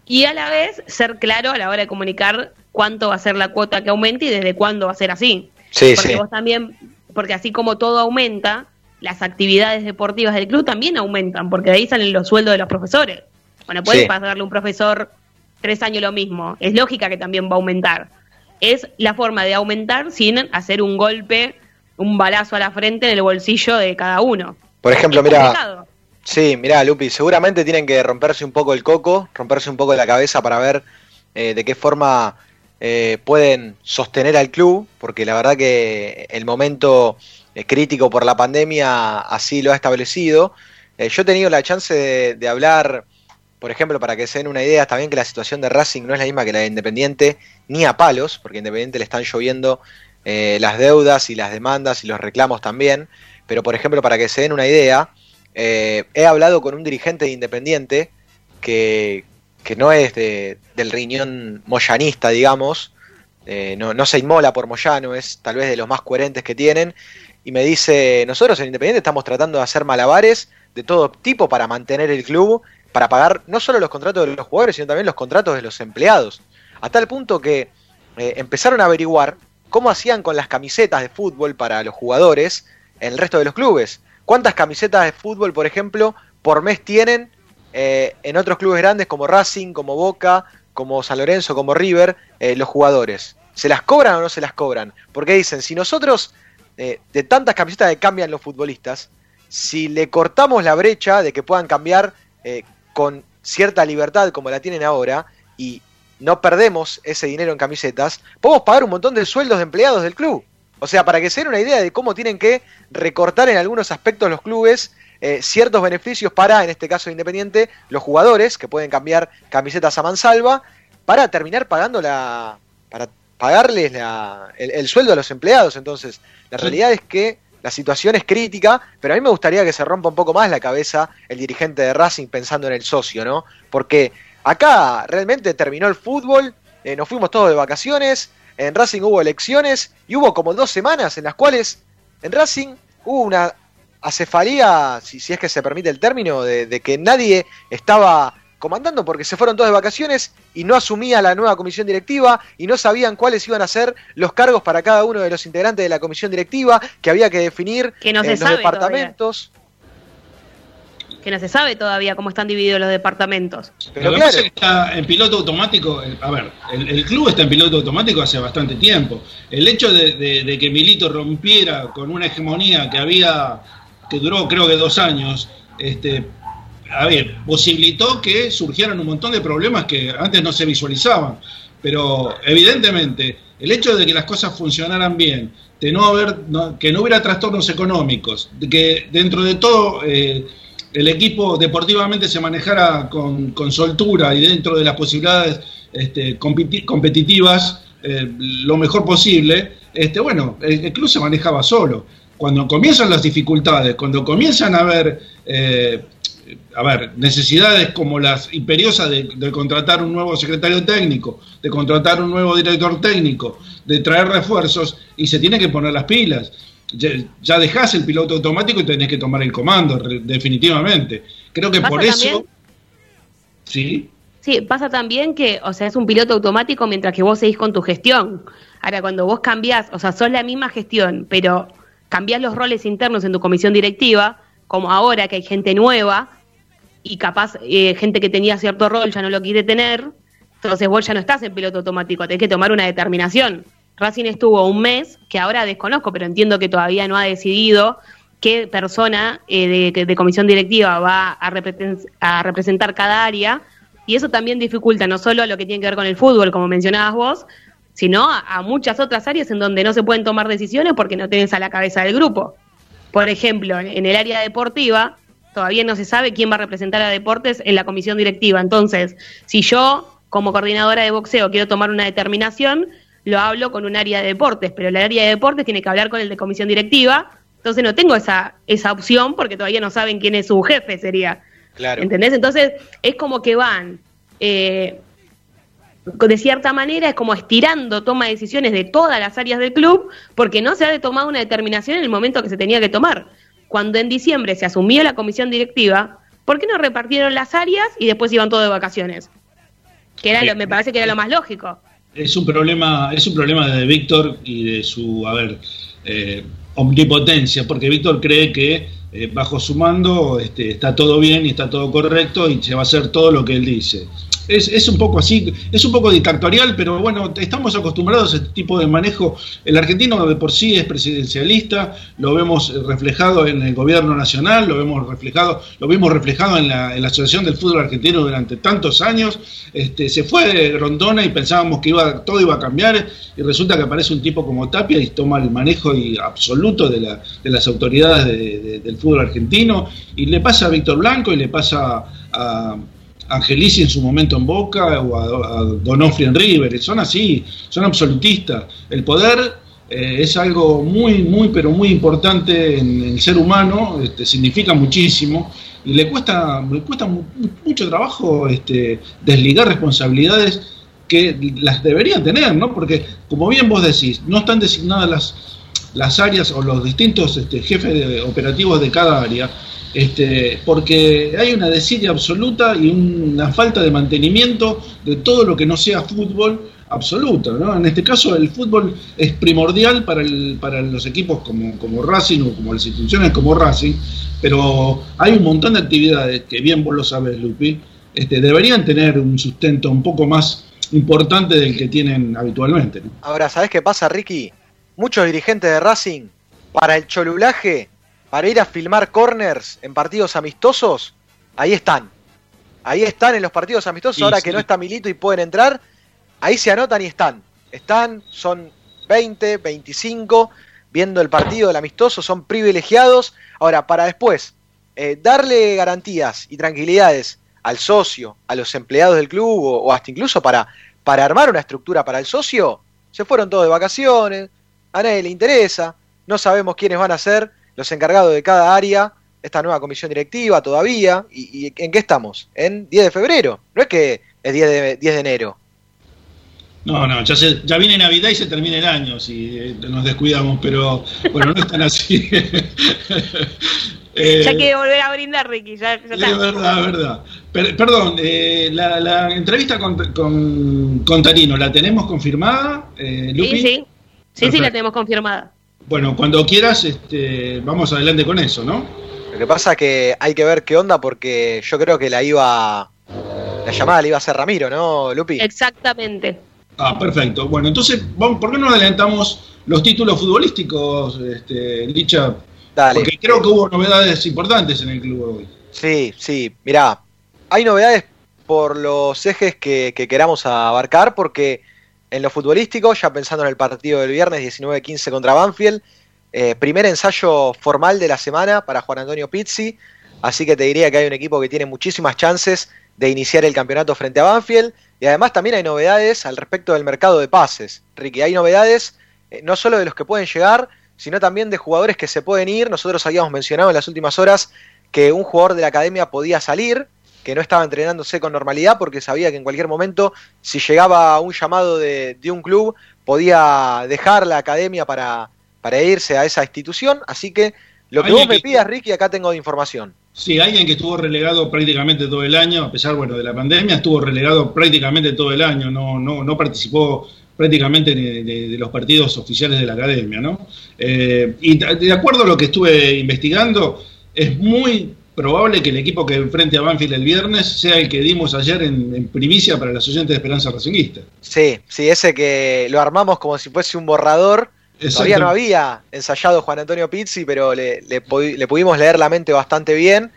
y a la vez ser claro a la hora de comunicar cuánto va a ser la cuota que aumente y desde cuándo va a ser así. Sí, porque sí. vos también, porque así como todo aumenta, las actividades deportivas del club también aumentan, porque de ahí salen los sueldos de los profesores. Bueno, puedes Sí. pagarle a un profesor tres años lo mismo. Es lógica que también va a aumentar. Es la forma de aumentar sin hacer un golpe, un balazo a la frente en el bolsillo de cada uno. Por ejemplo, mira. Sí, mirá, Lupi, seguramente tienen que romperse un poco el coco, romperse un poco la cabeza para ver eh, de qué forma eh, pueden sostener al club, porque la verdad que el momento eh, crítico por la pandemia así lo ha establecido. Eh, yo he tenido la chance de, hablar, por ejemplo, para que se den una idea, está bien que la situación de Racing no es la misma que la de Independiente, ni a palos, porque Independiente le están lloviendo eh, las deudas y las demandas y los reclamos también, pero por ejemplo, para que se den una idea, eh, he hablado con un dirigente de Independiente que, que no es de- del riñón moyanista, digamos, eh, no, no se inmola por Moyano, es tal vez de los más coherentes que tienen, y me dice, nosotros en Independiente estamos tratando de hacer malabares de todo tipo para mantener el club, para pagar no solo los contratos de los jugadores, sino también los contratos de los empleados, a tal punto que eh, empezaron a averiguar cómo hacían con las camisetas de fútbol para los jugadores en el resto de los clubes. ¿Cuántas camisetas de fútbol, por ejemplo, por mes tienen eh, en otros clubes grandes como Racing, como Boca, como San Lorenzo, como River, eh, los jugadores? ¿Se las cobran o no se las cobran? Porque dicen, si nosotros, eh, de tantas camisetas que cambian los futbolistas, si le cortamos la brecha de que puedan cambiar eh, con cierta libertad como la tienen ahora y no perdemos ese dinero en camisetas, podemos pagar un montón de sueldos de empleados del club. O sea, para que se den una idea de cómo tienen que recortar en algunos aspectos los clubes eh, ciertos beneficios para, en este caso Independiente, los jugadores que pueden cambiar camisetas a mansalva para terminar pagando la. para pagarles la- el, el sueldo a los empleados. Entonces, la realidad es que la situación es crítica, pero a mí me gustaría que se rompa un poco más la cabeza el dirigente de Racing pensando en el socio, ¿no? Porque acá realmente terminó el fútbol, eh, nos fuimos todos de vacaciones, en Racing hubo elecciones y hubo como dos semanas en las cuales en Racing hubo una acefalía, si, si es que se permite el término, de, de que nadie estaba comandando porque se fueron todos de vacaciones y no asumía la nueva comisión directiva y no sabían cuáles iban a ser los cargos para cada uno de los integrantes de la comisión directiva, que había que definir Que no los sabe departamentos. Que no se sabe todavía cómo están divididos los departamentos. Pero Lo que claro, pasa es que está en piloto automático. A ver, el, el club está en piloto automático hace bastante tiempo. El hecho de, de- de que Milito rompiera con una hegemonía que había, que duró creo que dos años, este, a ver, posibilitó que surgieran un montón de problemas que antes no se visualizaban. Pero evidentemente, el hecho de que las cosas funcionaran bien, de no haber, no- que no hubiera trastornos económicos, de que dentro de todo eh, el equipo deportivamente se manejara con, con soltura y dentro de las posibilidades este, competi- competitivas eh, lo mejor posible, este, bueno, el, el club se manejaba solo. Cuando comienzan las dificultades, cuando comienzan a haber, eh, a ver, necesidades como las imperiosas de, de contratar un nuevo secretario técnico, de contratar un nuevo director técnico, de traer refuerzos, y se tiene que poner las pilas ya, ya dejás el piloto automático y tenés que tomar el comando, definitivamente. Creo que por eso. también- Sí, Sí, pasa también que, o sea, es un piloto automático mientras que vos seguís con tu gestión. Ahora, cuando vos cambiás, o sea, sos la misma gestión, pero cambiás los roles internos en tu comisión directiva, como ahora que hay gente nueva y capaz eh, gente que tenía cierto rol ya no lo quiere tener, entonces vos ya no estás en piloto automático, tenés que tomar una determinación. Racing estuvo un mes, que ahora desconozco, pero entiendo que todavía no ha decidido qué persona eh, de, comisión directiva va a, a representar cada área, y eso también dificulta no solo lo que tiene que ver con el fútbol, como mencionabas vos, sino a, a muchas otras áreas en donde no se pueden tomar decisiones porque no tenés a la cabeza del grupo. Por ejemplo, en el área deportiva, todavía no se sabe quién va a representar a deportes en la comisión directiva. Entonces, si yo, como coordinadora de boxeo, quiero tomar una determinación, lo hablo con un área de deportes, pero el área de deportes tiene que hablar con el de comisión directiva. Entonces no tengo esa, esa opción porque todavía no saben quién es su jefe, sería. claro. ¿Entendés? Entonces es como que van, eh, de cierta manera, es como estirando toma de decisiones de todas las áreas del club, porque no se ha tomado una determinación en el momento que se tenía que tomar. Cuando en diciembre se asumió la comisión directiva, ¿por qué no repartieron las áreas y después iban todos de vacaciones? Que era lo, me parece que era lo más lógico. Es un problema, es un problema de Víctor y de su, a ver, eh, omnipotencia, porque Víctor cree que eh, bajo su mando este, está todo bien y está todo correcto y se va a hacer todo lo que él dice. Es, es un poco así, es un poco dictatorial, pero bueno, estamos acostumbrados a este tipo de manejo. El argentino de por sí es presidencialista, lo vemos reflejado en el gobierno nacional, lo vemos reflejado, lo vimos reflejado en la, Asociación del Fútbol Argentino durante tantos años. Este, se fue de Rondona y pensábamos que iba, todo iba a cambiar, y resulta que aparece un tipo como Tapia y toma el manejo y absoluto de, la- de las autoridades de- de- del fútbol argentino, y le pasa a Víctor Blanco y le pasa a Angelici en su momento en Boca o a, a Donofrio en River, son así, son absolutistas. El poder eh, es algo muy, muy, pero muy importante en el ser humano, este, significa muchísimo y le cuesta, le cuesta mu- mucho trabajo este, desligar responsabilidades que las deberían tener, ¿no? Porque, como bien vos decís, no están designadas las, las áreas o los distintos este, jefes de- operativos de cada área, este, porque hay una desidia absoluta y una falta de mantenimiento de todo lo que no sea fútbol absoluta. ¿no? En este caso, el fútbol es primordial para, el- para los equipos como, como Racing o como las instituciones como Racing, pero hay un montón de actividades que bien vos lo sabes, Lupi, este, deberían tener un sustento un poco más importante del que tienen habitualmente. ¿no? Ahora, ¿sabés qué pasa, Ricky? Muchos dirigentes de Racing, para el cholulaje, para ir a filmar corners en partidos amistosos, ahí están. Ahí están en los partidos amistosos, Sí, ahora sí. que no está Milito y pueden entrar, ahí se anotan y están. Están, son 20, 25, viendo el partido del amistoso, son privilegiados. Ahora, para después eh, darle garantías y tranquilidades al socio, a los empleados del club o, o hasta incluso para, para armar una estructura para el socio, se fueron todos de vacaciones, a nadie le interesa, no sabemos quiénes van a ser los encargados de cada área, esta nueva comisión directiva todavía, y, y ¿en qué estamos? En 10 de febrero, no es que es 10 de, 10 de enero. No, no, ya, se- ya viene Navidad y se termina el año si eh, nos descuidamos, pero bueno, no es tan así. Eh, Ya que volver a brindar, Ricky, ya, ya Es está. verdad, es verdad. Per- perdón, eh, la, la entrevista con, con, con Tarino, ¿la tenemos confirmada, eh, Lupi? Sí, sí. Sí, sí, la tenemos confirmada. Bueno, cuando quieras, este, vamos adelante con eso, ¿no? Lo que pasa es que hay que ver qué onda porque yo creo que la iba. La llamada la iba a hacer Ramiro, ¿no, Lupi? Exactamente. Ah, perfecto. Bueno, entonces, vamos, ¿por qué no adelantamos los títulos futbolísticos, este, Licha? Dale. Porque creo que hubo novedades importantes en el club hoy. Sí, sí. Mirá, hay novedades por los ejes que, que queramos abarcar, porque en lo futbolístico, ya pensando en el partido del viernes 19-15 contra Banfield, eh, primer ensayo formal de la semana para Juan Antonio Pizzi, así que te diría que hay un equipo que tiene muchísimas chances de iniciar el campeonato frente a Banfield, y además también hay novedades al respecto del mercado de pases. Ricky, hay novedades eh, no solo de los que pueden llegar, sino también de jugadores que se pueden ir. Nosotros habíamos mencionado en las últimas horas que un jugador de la academia podía salir, que no estaba entrenándose con normalidad porque sabía que en cualquier momento, si llegaba un llamado de, de un club, podía dejar la academia para, para irse a esa institución. Así que lo que vos me que- pidas, Ricky, acá tengo de información. Sí, alguien que estuvo relegado prácticamente todo el año, a pesar bueno, de la pandemia, estuvo relegado prácticamente todo el año, no, no, no participó prácticamente de, de- de los partidos oficiales de la academia, ¿no? Eh, y de acuerdo a lo que estuve investigando, es muy probable que el equipo que enfrente a Banfield el viernes sea el que dimos ayer en, en primicia para los oyentes de Esperanza Racinguista. Sí, sí, ese que lo armamos como si fuese un borrador. Todavía no había ensayado Juan Antonio Pizzi, pero le, le le pudimos leer la mente bastante bien.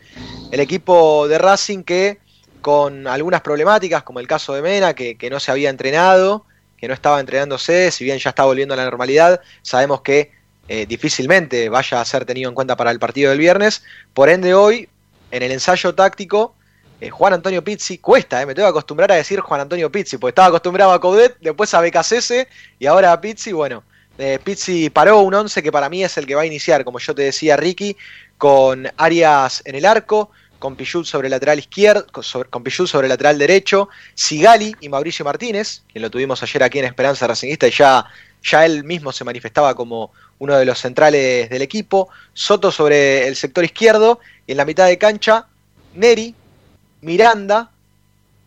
El equipo de Racing que con algunas problemáticas, como el caso de Mena, que, que no se había entrenado, que no estaba entrenándose, si bien ya está volviendo a la normalidad, sabemos que eh, difícilmente vaya a ser tenido en cuenta para el partido del viernes. Por ende, hoy, en el ensayo táctico, eh, Juan Antonio Pizzi, cuesta, eh, me tengo que acostumbrar a decir Juan Antonio Pizzi, porque estaba acostumbrado a Coudet, después a BKCS y ahora a Pizzi, bueno, eh, Pizzi paró un 11 que para mí es el que va a iniciar, como yo te decía, Ricky, con Arias en el arco, con Pichut sobre el lateral izquierdo, con Pichut sobre el lateral derecho, Sigali y Mauricio Martínez, que lo tuvimos ayer aquí en Esperanza Racingista y ya, ya él mismo se manifestaba como uno de los centrales del equipo, Soto sobre el sector izquierdo y en la mitad de cancha, Neri, Miranda,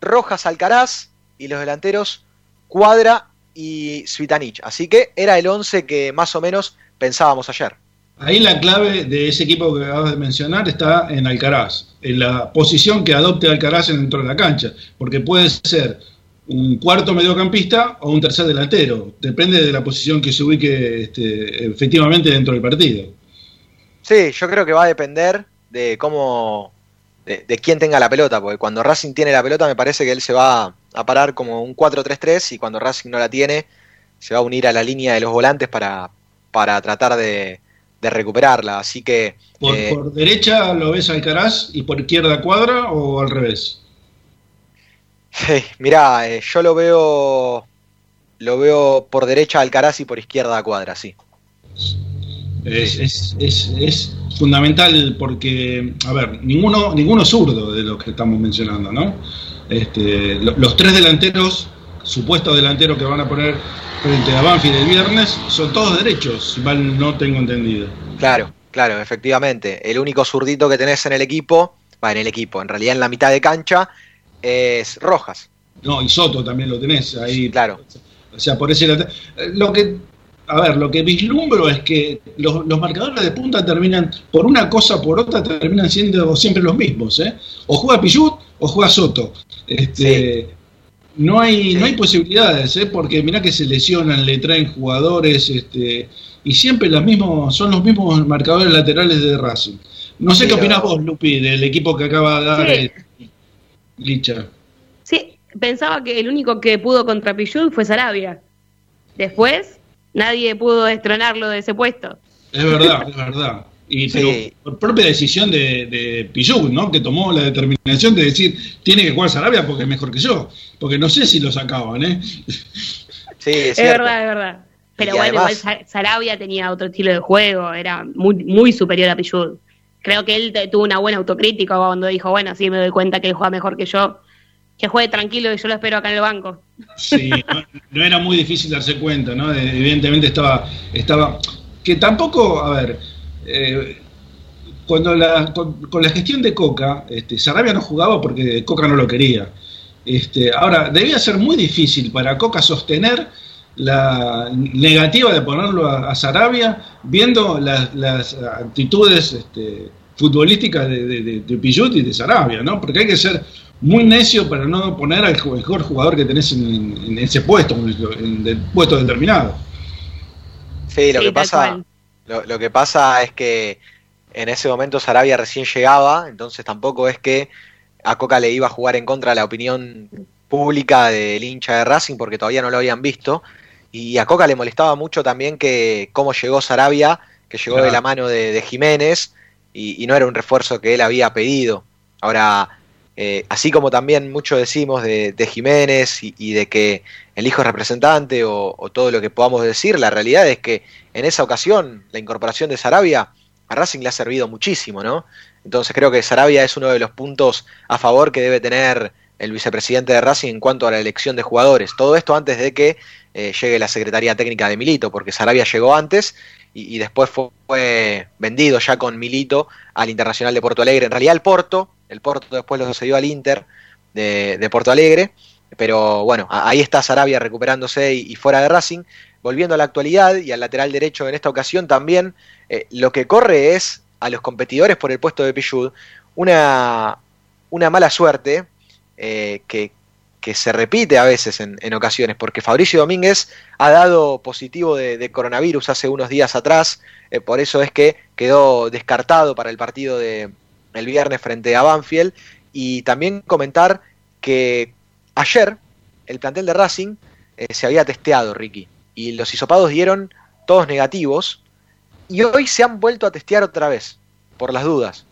Rojas Alcaraz y los delanteros Cuadra y Svitanich. Así que era el 11 que más o menos pensábamos ayer. Ahí la clave de ese equipo que acabas de mencionar está en Alcaraz, en la posición que adopte Alcaraz dentro de la cancha, porque puede ser un cuarto mediocampista o un tercer delantero, depende de la posición que se ubique este, efectivamente dentro del partido. Sí, yo creo que va a depender de cómo. De, de quién tenga la pelota, porque cuando Racing tiene la pelota, me parece que él se va a parar como un 4-3-3 y cuando Racing no la tiene, se va a unir a la línea de los volantes para, para tratar de, de recuperarla. Así que. Por, eh, por derecha lo ves Alcaraz y por izquierda Cuadra o al revés. Sí, mirá, eh, yo lo veo. Lo veo por derecha a Alcaraz y por izquierda a Cuadra, sí. Es, es, es, es fundamental porque, a ver, ninguno, ninguno zurdo de los que estamos mencionando, ¿no? Este, lo- los tres delanteros, supuestos delanteros que van a poner frente a Banfield el viernes, son todos derechos, si mal no tengo entendido. Claro, claro, efectivamente. El único zurdito que tenés en el equipo, va en el equipo, en realidad en la mitad de cancha, es Rojas. No, y Soto también lo tenés ahí. Claro. O sea, por ese eh, Lo que. A ver, lo que vislumbro es que los, los marcadores de punta terminan, por una cosa o por otra, terminan siendo siempre los mismos. ¿eh? O juega Pichut o juega Soto. Este, No hay, Sí. no hay posibilidades, ¿eh? porque mirá que se lesionan, le traen jugadores, este, y siempre los mismos, son los mismos marcadores laterales de Racing. No sé qué opinás vos, Lupi, del equipo que acaba de dar Sí. Licha. Sí, pensaba que el único que pudo contra Pichud fue Sarabia. Después, nadie pudo destronarlo de ese puesto. Es verdad, es verdad. Y, Sí. Pero por propia decisión de, de ¿no? Que tomó la determinación de decir, tiene que jugar Sarabia porque es mejor que yo. Porque no sé si lo sacaban, ¿eh? Sí, es, Es verdad, es verdad. Pero Y bueno, además- igual Sa- Sarabia tenía otro estilo de juego, era muy, muy superior a Pichud. Creo que él tuvo una buena autocrítica cuando dijo, bueno, sí me doy cuenta que él juega mejor que yo. Que juegue tranquilo y yo lo espero acá en el banco. Sí, no, era muy difícil darse cuenta, ¿no? Evidentemente estaba, estaba, que tampoco, a ver, eh, cuando la, con, con la gestión de Coca, este, Sarabia no jugaba porque Coca no lo quería. Este, ahora, debía ser muy difícil para Coca sostener la negativa de ponerlo a, a Sarabia, viendo las, las actitudes este, futbolísticas de, de, de, de Pillut y de Sarabia, ¿no? Porque hay que ser muy necio para no poner al mejor jugador que tenés en, en ese puesto, en el puesto determinado. Sí, lo Sí, que pasa, lo, lo que pasa es que en ese momento Sarabia recién llegaba, entonces tampoco es que a Coca le iba a jugar en contra de la opinión pública del hincha de Racing porque todavía no lo habían visto. Y a Coca le molestaba mucho también que cómo llegó Sarabia, que llegó de la mano de, de Jiménez y, y no era un refuerzo que él había pedido. Ahora, eh, así como también mucho decimos de, de Jiménez y, y de que el hijo es representante o, o todo lo que podamos decir, la realidad es que en esa ocasión la incorporación de Sarabia a Racing le ha servido muchísimo, ¿no? Entonces creo que Sarabia es uno de los puntos a favor que debe tener el vicepresidente de Racing en cuanto a la elección de jugadores. Todo esto antes de que eh, llegue la Secretaría Técnica de Milito, porque Sarabia llegó antes y, después fue, vendido ya con Milito al Internacional de Porto Alegre. En realidad el Porto, el Porto después lo cedió al Inter de, de Porto Alegre, pero bueno, ahí está Sarabia recuperándose y, y fuera de Racing. Volviendo a la actualidad y al lateral derecho en esta ocasión también, eh, lo que corre es a los competidores por el puesto de Pichud una, una mala suerte eh, que, que se repite a veces en, en ocasiones, porque Fabricio Domínguez ha dado positivo de, coronavirus hace unos días atrás, eh, por eso es que quedó descartado para el partido de el viernes frente a Banfield, y también comentar que ayer el plantel de Racing eh, se había testeado, Ricky, y los hisopados dieron todos negativos, y hoy se han vuelto a testear otra vez, por las dudas,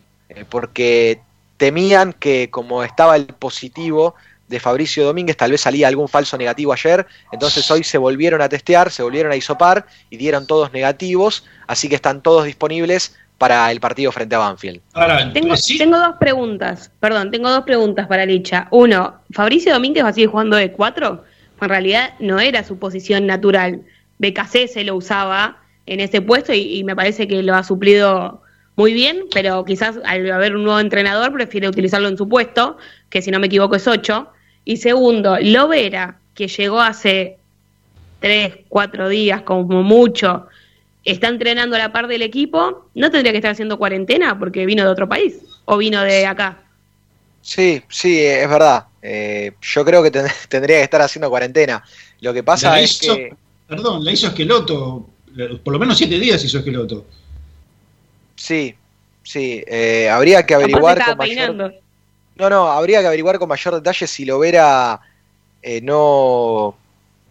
porque temían que como estaba el positivo de Fabricio Domínguez, tal vez salía algún falso negativo ayer, entonces hoy se volvieron a testear, se volvieron a hisopar y dieron todos negativos, así que están todos disponibles para el partido frente a Banfield. Ahora, Tengo, sí, tengo dos preguntas, perdón, tengo dos preguntas para Licha. Uno, ¿Fabricio Domínguez va a seguir jugando de cuatro? En realidad no era su posición natural. BKC se lo usaba en ese puesto y, y me parece que lo ha suplido muy bien, pero quizás al haber un nuevo entrenador prefiere utilizarlo en su puesto, que si no me equivoco es ocho. Y segundo, Lovera, que llegó hace tres, cuatro días como mucho, está entrenando a la par del equipo, no tendría que estar haciendo cuarentena porque vino de otro país o vino de acá. Sí, sí, es verdad. Eh, yo creo que ten- tendría que estar haciendo cuarentena. Lo que pasa la es hizo- que... Perdón, la hizo Esqueloto, por lo menos siete días hizo Esqueloto. Sí, sí, eh, habría que averiguar con mayor... peinando. No, no, habría que averiguar con mayor detalle si Lovera eh, no,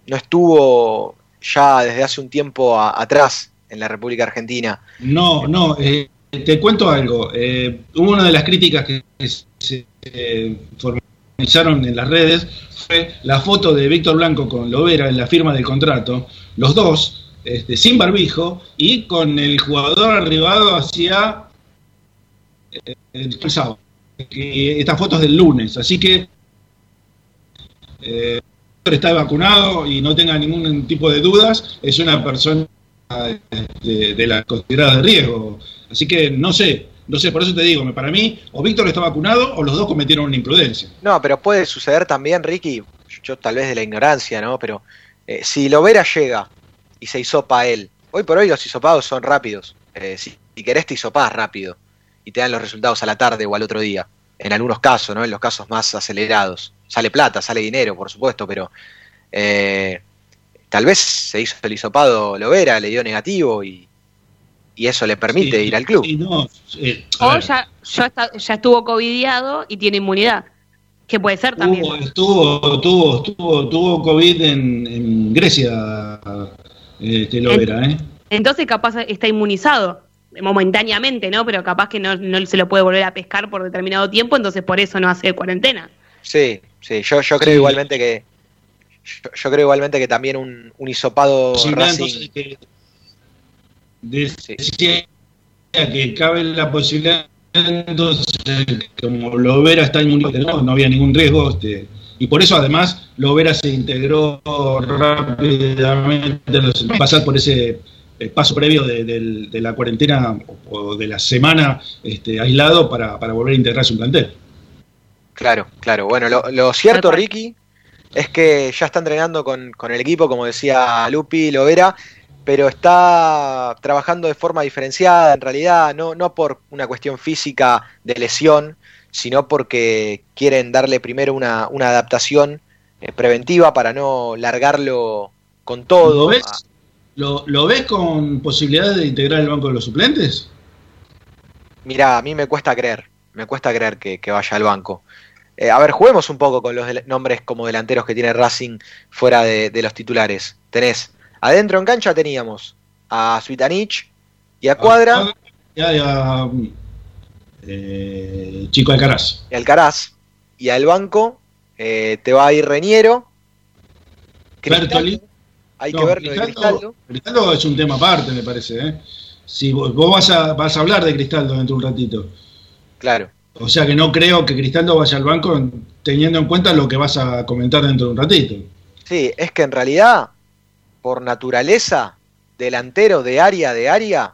no estuvo ya desde hace un tiempo a- atrás en la República Argentina. No, no, eh, te cuento algo. Eh, hubo una de las críticas que se eh, formalizaron en las redes fue la foto de Víctor Blanco con Lovera en la firma del contrato, los dos, este, sin barbijo y con el jugador arribado hacia eh, el sábado. Estas fotos del lunes, así que eh, está vacunado y no tenga ningún tipo de dudas, es una persona de, de las consideradas de riesgo. Así que no sé, no sé, por eso te digo, para mí, o Víctor está vacunado o los dos cometieron una imprudencia. No, pero puede suceder también, Ricky, yo tal vez de la ignorancia, ¿no? Pero eh, si Lovera llega y se hisopa a él, hoy por hoy los hisopados son rápidos. Eh, si, si querés te hisopás rápido y te dan los resultados a la tarde o al otro día. En algunos casos, ¿no? En los casos más acelerados. Sale plata, sale dinero, por supuesto, pero eh, tal vez se hizo el hisopado Lovera, le dio negativo y, y eso le permite Sí, ir al club. no, eh, O ya, ya, está- ya estuvo covidiado y tiene inmunidad. Que puede ser también. Hubo- estuvo, tuvo, tuvo, tuvo COVID en, en Grecia, este, Lovera, ¿eh? Entonces capaz está inmunizado. momentáneamente, ¿no? Pero capaz que no, no se lo puede volver a pescar por determinado tiempo, entonces por eso no hace cuarentena. Sí, sí, yo, yo creo Sí. igualmente que yo, yo creo igualmente que también un, un hisopado Posibilidad, Racing que decía que cabe la posibilidad entonces como Lovera está inmunizado no, no había ningún riesgo este, y por eso además Lovera se integró rápidamente pasar por ese eh, paso previo de, la cuarentena o de la semana este, aislado para, para volver a integrarse un plantel Claro, claro. Bueno, lo, lo cierto. Ricky, es que ya está entrenando con, con el equipo, como decía Lupi, Lovera, pero está trabajando de forma diferenciada, en realidad, no, no por una cuestión física de lesión, sino porque quieren darle primero una, una adaptación eh, preventiva para no largarlo con todo. ¿Lo ves? ¿Lo, lo ves con posibilidad de integrar el banco de los suplentes? Mira, a mí me cuesta creer, me cuesta creer que, que vaya al banco. Eh, a ver, juguemos un poco con los nombres como delanteros que tiene Racing fuera de, de los titulares. Tenés, adentro en cancha teníamos a Suitanich y a Cuadra Ya, ya, eh, Chico Alcaraz. y Alcaraz. Y al banco eh, te va a ir Reñero. Cristaldo, Bertoli. Hay No, que ver lo de Cristaldo, Cristaldo. Cristaldo es un tema aparte, me parece. ¿eh? Si vos, vos vas, a, vas a hablar de Cristaldo dentro de un ratito. Claro. O sea que no creo que Cristaldo vaya al banco en- teniendo en cuenta lo que vas a comentar dentro de un ratito. Sí, es que en realidad, por naturaleza, delantero de área de área,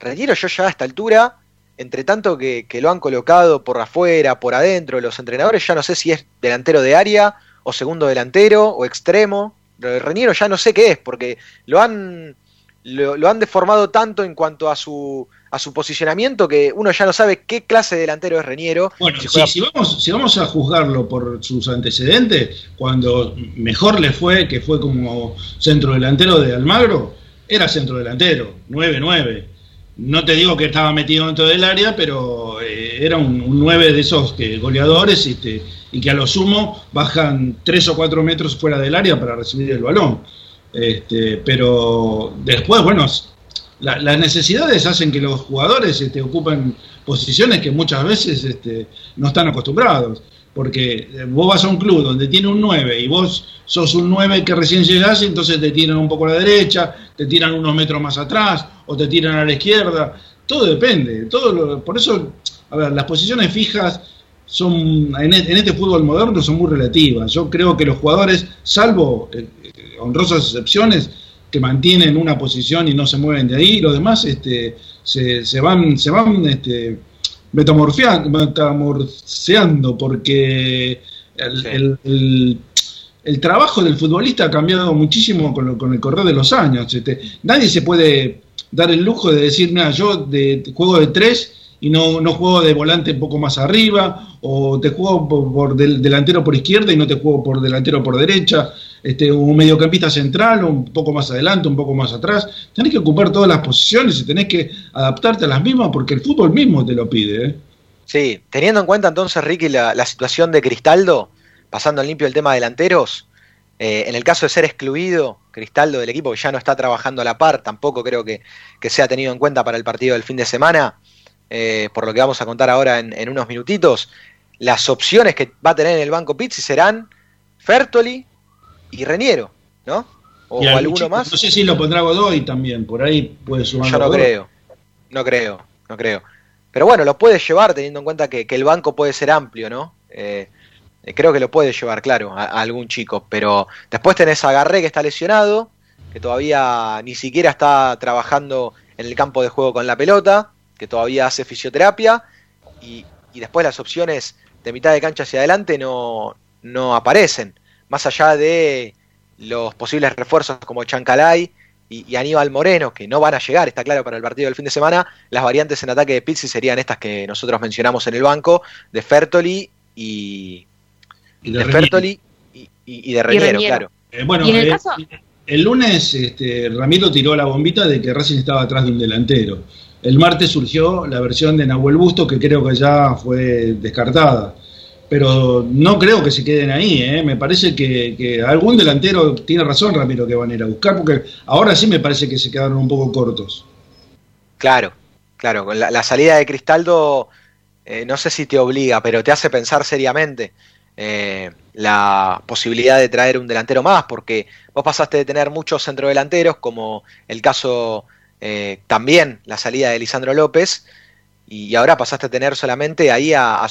Reñero yo ya a esta altura, entre tanto que, que lo han colocado por afuera, por adentro, los entrenadores ya no sé si es delantero de área o segundo delantero o extremo. Reñero ya no sé qué es, porque lo han, lo, lo han deformado tanto en cuanto a su, a su posicionamiento que uno ya no sabe qué clase de delantero es Reñero. Bueno, Si si vamos, si vamos a juzgarlo por sus antecedentes, cuando mejor le fue, que fue como centro delantero de Almagro, era centro delantero, 9-9. No te digo que estaba metido dentro del área, pero eh, era un, un 9 de esos goleadores este, y que a lo sumo bajan 3 o 4 metros fuera del área para recibir el balón. Este, pero después, bueno, la- las necesidades hacen que los jugadores este, ocupen posiciones que muchas veces este, no están acostumbrados. Porque eh, vos vas a un club donde tiene un 9 y vos sos un 9 que recién llegás, y entonces te tiran un poco a la derecha, te tiran unos metros más atrás o te tiran a la izquierda. Todo depende. Todo lo- por eso, a ver, las posiciones fijas son en, e- en este fútbol moderno son muy relativas. Yo creo que los jugadores, salvo eh, eh, honrosas excepciones, que mantienen una posición y no se mueven de ahí, los demás este, se, se van, se van este, metamorfoseando porque el, Sí. el- el- el trabajo del futbolista ha cambiado muchísimo con, lo- con el correr de los años. Este, nadie se puede dar el lujo de decir, mira, yo de, juego de tres y no, no juego de volante un poco más arriba, o te juego por, del, delantero por izquierda y no te juego por delantero por derecha, este, un mediocampista central, un poco más adelante, un poco más atrás. Tenés que ocupar todas las posiciones y tenés que adaptarte a las mismas porque el fútbol mismo te lo pide. ¿eh? Sí, teniendo en cuenta entonces, Ricky, la, la situación de Cristaldo, pasando en limpio el tema delanteros, eh, en el caso de ser excluido Cristaldo del equipo, que ya no está trabajando a la par, tampoco creo que, que sea tenido en cuenta para el partido del fin de semana, eh, por lo que vamos a contar ahora en, en unos minutitos, las opciones que va a tener en el banco Pizzi serán Fertoli y Reniero, ¿no? O, alguno chico, más. No sé si lo pondrá Godoy también, por ahí puede sumar. Yo no Godoy. creo, no creo, no creo. Pero bueno, lo puede llevar teniendo en cuenta que, que el banco puede ser amplio, ¿no? Eh, creo que lo puede llevar, claro, a, algún chico. Pero después tenés a Garré que está lesionado, que todavía ni siquiera está trabajando en el campo de juego con la pelota, que todavía hace fisioterapia. Y, y después las opciones de mitad de cancha hacia adelante no, no aparecen. Más allá de los posibles refuerzos como Chancalay y, y Aníbal Moreno, que no van a llegar, está claro, para el partido del fin de semana, las variantes en ataque de Pizzi serían estas que nosotros mencionamos en el banco, de Fertoli y, Y de de Fertoli y, de Reñero, Reñero. claro. Eh, bueno, Y en el eh, caso- el lunes este, Ramiro tiró la bombita de que Racing estaba atrás de un delantero. El martes surgió la versión de Nahuel Busto, que creo que ya fue descartada. Pero no creo que se queden ahí, ¿eh? me parece que, que algún delantero tiene razón Ramiro que van a ir a buscar, porque ahora sí me parece que se quedaron un poco cortos. Claro, Claro, con la, la salida de Cristaldo, eh, no sé si te obliga, pero te hace pensar seriamente eh, la posibilidad de traer un delantero más, porque vos pasaste de tener muchos centrodelanteros, como el caso eh, también la salida de Lisandro López, y ahora pasaste a tener solamente ahí a, a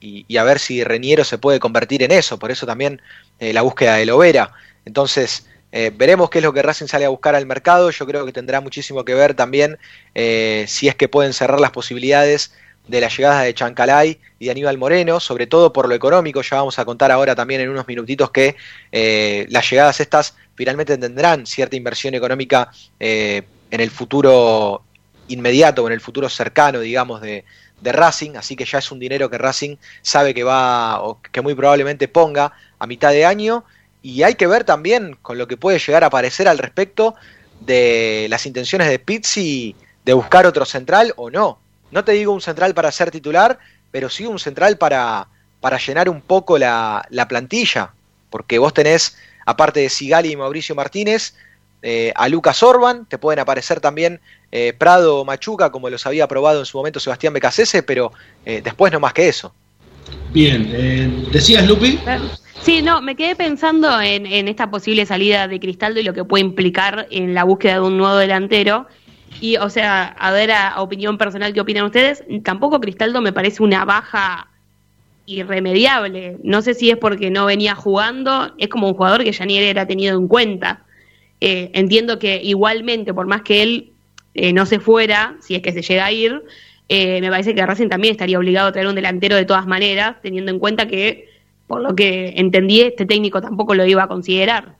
y, a ver si Reñero se puede convertir en eso, por eso también eh, la búsqueda de Lovera. Entonces, veremos qué es lo que Racing sale a buscar al mercado. Yo creo que tendrá muchísimo que ver también si es que pueden cerrar las posibilidades de la llegada de Chancalay y de Aníbal Moreno, sobre todo por lo económico. Ya vamos a contar ahora también en unos minutitos que eh, las llegadas estas finalmente tendrán cierta inversión económica eh, en el futuro inmediato o en el futuro cercano, digamos, de, de Racing, así que ya es un dinero que Racing sabe que va o que muy probablemente ponga a mitad de año y hay que ver también con lo que puede llegar a aparecer al respecto de las intenciones de Pizzi de buscar otro central o no. No te digo un central para ser titular, pero sí un central para, para llenar un poco la, la plantilla, porque vos tenés, aparte de Sigali y Mauricio Martínez, eh, a Lucas Orban, te pueden aparecer también eh, Prado o Machuca, como los había probado en su momento Sebastián Becasese, pero eh, después no más que eso. Bien, eh, decías Lupi. Sí, no, me quedé pensando en, en esta posible salida de Cristaldo y lo que puede implicar en la búsqueda de un nuevo delantero. Y, o sea, a ver, a, opinión personal, ¿qué opinan ustedes? Tampoco Cristaldo me parece una baja irremediable. No sé si es porque no venía jugando, es como un jugador que ya ni era tenido en cuenta. Eh, entiendo que igualmente, por más que él eh, no se fuera, si es que se llega a ir, eh, me parece que Racing también estaría obligado a traer un delantero de todas maneras, teniendo en cuenta que, por lo que entendí, este técnico tampoco lo iba a considerar.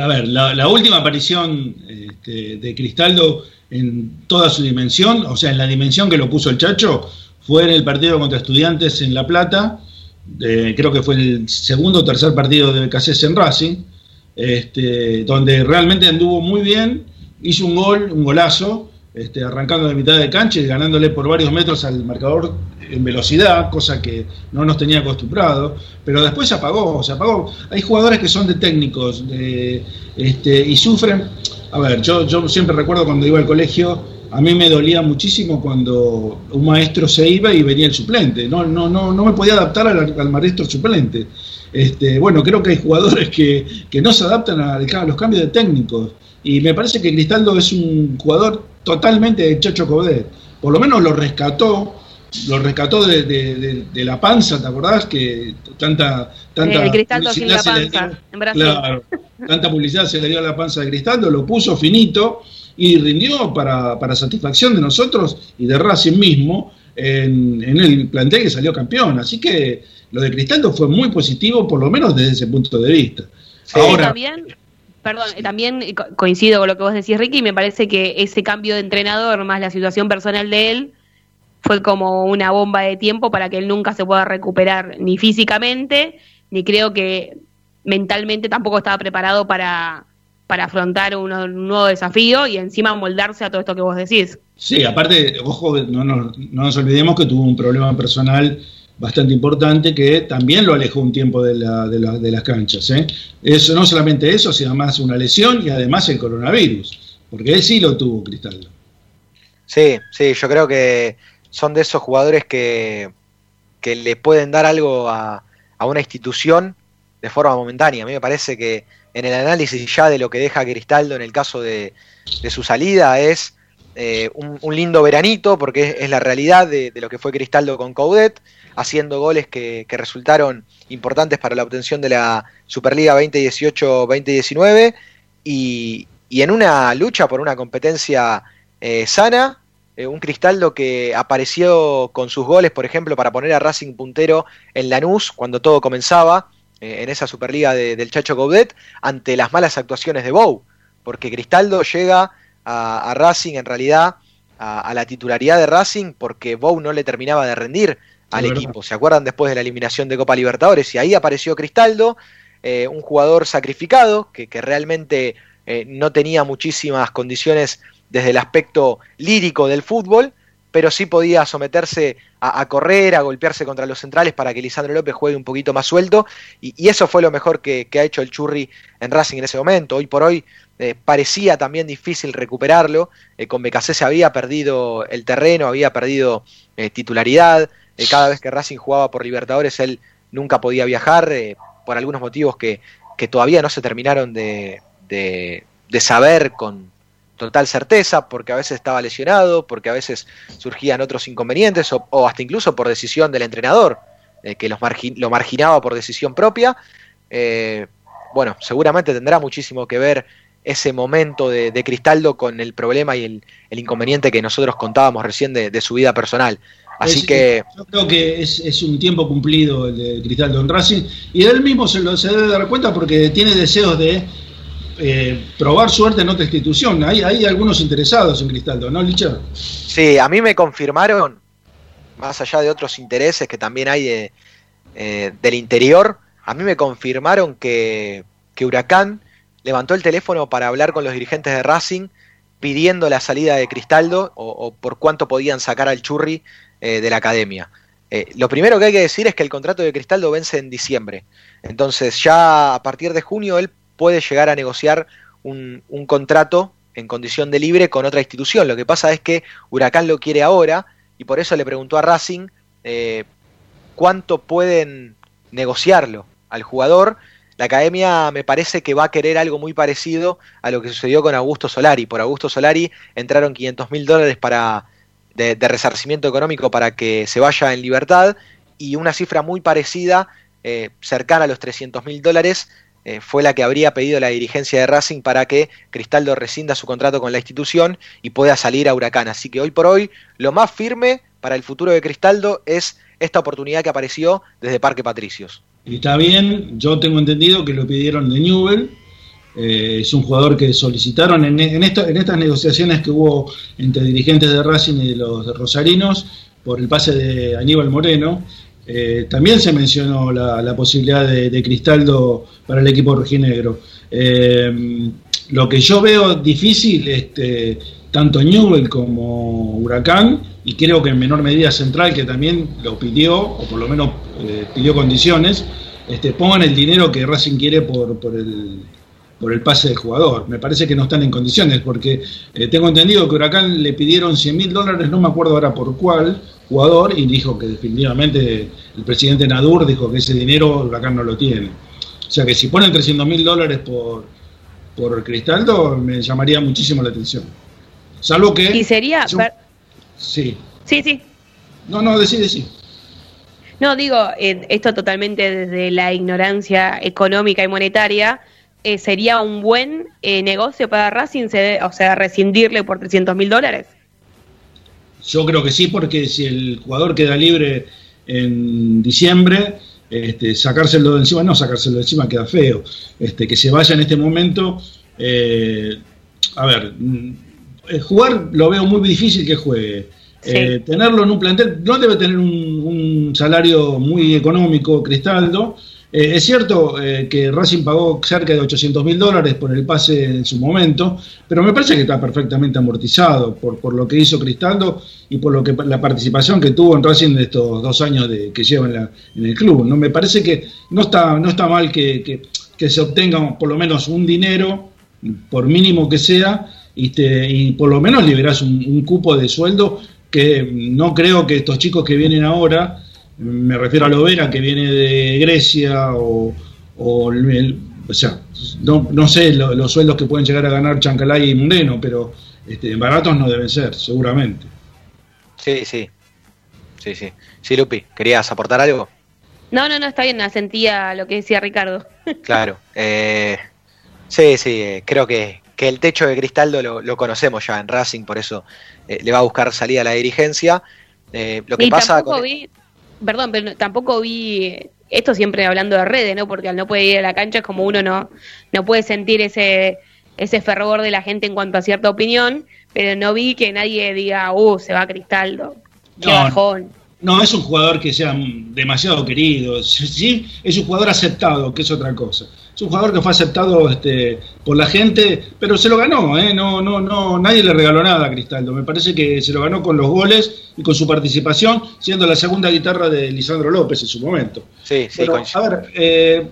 A ver, la, la última aparición este, de Cristaldo en toda su dimensión, o sea, en la dimensión que lo puso el Chacho, fue en el partido contra Estudiantes en La Plata, de- creo que fue el segundo o tercer partido de Becasés en Racing, este, donde realmente anduvo muy bien, hizo un gol, un golazo, este, arrancando de mitad de cancha y ganándole por varios metros al marcador en velocidad, cosa que no nos tenía acostumbrado, pero después se apagó, se apagó. Hay jugadores que son de técnicos este, y sufren. A ver, yo, siempre recuerdo cuando iba al colegio, a mí me dolía muchísimo cuando un maestro se iba y venía el suplente. No, no, no, no me podía adaptar al, maestro suplente. Este, bueno, creo que hay jugadores que, que no se adaptan a los cambios de técnicos. Y me parece que Cristaldo es un jugador totalmente de Chacho Codet. Por lo menos lo rescató, lo rescató de, de- de- de la panza, ¿te acordás? Que tanta, tanta sin publicidad la se le panza, dio- en Brasil. Claro, tanta publicidad se le dio a la panza de Cristaldo, lo puso finito y rindió para, para satisfacción de nosotros y de Racing mismo en, en el plantel que salió campeón. Así que lo de Cristaldo fue muy positivo, por lo menos desde ese punto de vista. Sí, Ahora, también, perdón, eh, también co- coincido con lo que vos decís, Ricky, me parece que ese cambio de entrenador más la situación personal de él fue como una bomba de tiempo para que él nunca se pueda recuperar ni físicamente, ni creo que mentalmente tampoco estaba preparado para, para afrontar un, un nuevo desafío y encima moldarse a todo esto que vos decís. Sí, aparte, ojo, no nos, no nos olvidemos que tuvo un problema personal bastante importante que también lo alejó un tiempo de, la- de la- de las canchas. ¿eh? Eso, no solamente eso, sino más una lesión y además el coronavirus, porque él sí lo tuvo, Cristaldo. Sí, sí, yo creo que son de esos jugadores que, que le pueden dar algo a, a una institución de forma momentánea. A mí me parece que en el análisis ya de lo que deja Cristaldo en el caso de, de su salida es eh, un, lindo veranito, porque es, la realidad de, lo que fue Cristaldo con Coudet, haciendo goles que, resultaron importantes para la obtención de la Superliga 2018-2019 y, y en una lucha por una competencia eh, sana, eh, un Cristaldo que apareció con sus goles, por ejemplo, para poner a Racing puntero en Lanús cuando todo comenzaba, en esa Superliga de- del Chacho Coudet, ante las malas actuaciones de Bou, porque Cristaldo llega a, a Racing en realidad a, a la titularidad de Racing porque Bou no le terminaba de rendir al Es verdad. equipo. ¿Se acuerdan después de la eliminación de Copa Libertadores? Y ahí apareció Cristaldo, eh, un jugador sacrificado que, que realmente eh, no tenía muchísimas condiciones desde el aspecto lírico del fútbol, pero sí podía someterse a, a correr, a golpearse contra los centrales para que Lisandro López juegue un poquito más suelto, y, y eso fue lo mejor que, que ha hecho el Churri en Racing en ese momento. Hoy por hoy eh, parecía también difícil recuperarlo. Eh, con Becasé se había perdido el terreno, había perdido eh, titularidad. Cada vez que Racing jugaba por Libertadores, él nunca podía viajar por algunos motivos que, que todavía no se terminaron de, de- de saber con total certeza, porque a veces estaba lesionado, porque a veces surgían otros inconvenientes o, hasta incluso por decisión del entrenador, que los lo marginaba por decisión propia. Bueno, seguramente tendrá muchísimo que ver ese momento de, de Cristaldo con el problema y el, el inconveniente que nosotros contábamos recién de, de su vida personal. Así Es- que Yo creo que es, es un tiempo cumplido el de Cristaldo en Racing y él mismo se, lo, se debe dar cuenta porque tiene deseos de eh, probar suerte en otra institución. Hay, hay algunos interesados en Cristaldo, ¿no, Licha? Sí, a mí me confirmaron, más allá de otros intereses que también hay de, eh, del interior, a mí me confirmaron que, que Huracán levantó el teléfono para hablar con los dirigentes de Racing pidiendo la salida de Cristaldo o, por cuánto podían sacar al Churri eh, de la academia. Eh, lo primero que hay que decir es que el contrato de Cristaldo vence en diciembre. Entonces ya a partir de junio él puede llegar a negociar un, un contrato en condición de libre con otra institución. Lo que pasa es que Huracán lo quiere ahora y por eso le preguntó a Racing eh, cuánto pueden negociarlo al jugador. La academia me parece que va a querer algo muy parecido a lo que sucedió con Augusto Solari. Por Augusto Solari entraron 500 mil dólares para, de, resarcimiento económico para que se vaya en libertad y una cifra muy parecida, eh, cercana a los 300 mil dólares, eh, fue la que habría pedido la dirigencia de Racing para que Cristaldo rescinda su contrato con la institución y pueda salir a Huracán. Así que hoy por hoy lo más firme para el futuro de Cristaldo es esta oportunidad que apareció desde Parque Patricios. Está bien, yo tengo entendido que lo pidieron de Newell. eh, es un jugador que solicitaron en, estas negociaciones que hubo entre dirigentes de Racing y de los rosarinos por el pase de Aníbal Moreno. eh, también se mencionó la, posibilidad de, de Cristaldo para el equipo rojinegro. Eh, lo que yo veo difícil, este, tanto Newell como Huracán, y creo que en menor medida Central, que también lo pidió, o por lo menos eh, pidió condiciones, este, pongan el dinero que Racing quiere por, por, el, por el pase del jugador. Me parece que no están en condiciones, porque eh, tengo entendido que Huracán le pidieron 100 mil dólares, no me acuerdo ahora por cuál jugador, y dijo que definitivamente el presidente Nadur dijo que ese dinero Huracán no lo tiene. O sea que si ponen 300 mil dólares por, por Cristaldo, me llamaría muchísimo la atención. Salvo que... Y sería. Sí. Sí. Sí, sí. No, no, decí, decí. No, digo, eh, esto totalmente desde la ignorancia económica y monetaria. eh, sería un buen eh, negocio para Racing, se- o sea, rescindirle por 300 mil dólares. Yo creo que sí, porque si el jugador queda libre en diciembre, este, sacárselo de encima, no sacárselo de encima queda feo. Este, que se vaya en este momento. eh, a ver, mm, eh, jugar lo veo muy difícil que juegue. Sí. Eh, tenerlo en un plantel, no debe tener un, salario muy económico, Cristaldo. Eh, es cierto eh, que Racing pagó cerca de 800 mil dólares por el pase en su momento, pero me parece que está perfectamente amortizado por, por lo que hizo Cristaldo y por lo que la participación que tuvo en Racing de estos dos años de, que lleva en, el club. No me parece que no está, no está mal que, que- se obtenga por lo menos un dinero, por mínimo que sea, y, te- y por lo menos liberás un, un cupo de sueldo que no creo que estos chicos que vienen ahora, me refiero a Lovera que viene de Grecia o, o, el- o sea, no, no sé lo- los sueldos que pueden llegar a ganar Chancalay y Moreno, pero este, baratos no deben ser, seguramente. Sí, sí. Sí, sí. Sí, Lupi, ¿querías aportar algo? No, no, no, está bien, asentía lo que decía Ricardo. Claro. Eh, sí, sí, eh, creo que, que el techo de Cristaldo lo, lo conocemos ya en Racing, por eso eh, le va a buscar salida a la dirigencia. Eh, lo que y pasa tampoco con... vi, perdón, pero tampoco vi, esto siempre hablando de redes, ¿no? Porque al no poder ir a la cancha es como uno no, no puede sentir ese, ese fervor de la gente en cuanto a cierta opinión, pero no vi que nadie diga, uh, se va Cristaldo. Qué No, bajón. No es un jugador que sea demasiado querido, sí, es un jugador aceptado, que es otra cosa. Es un jugador que fue aceptado este, por la gente, pero se lo ganó, ¿eh? no, no, no, nadie le regaló nada a Cristaldo. Me parece que se lo ganó con los goles y con su participación, siendo la segunda guitarra de Lisandro López en su momento. Sí, sí, Pero, a ver, eh,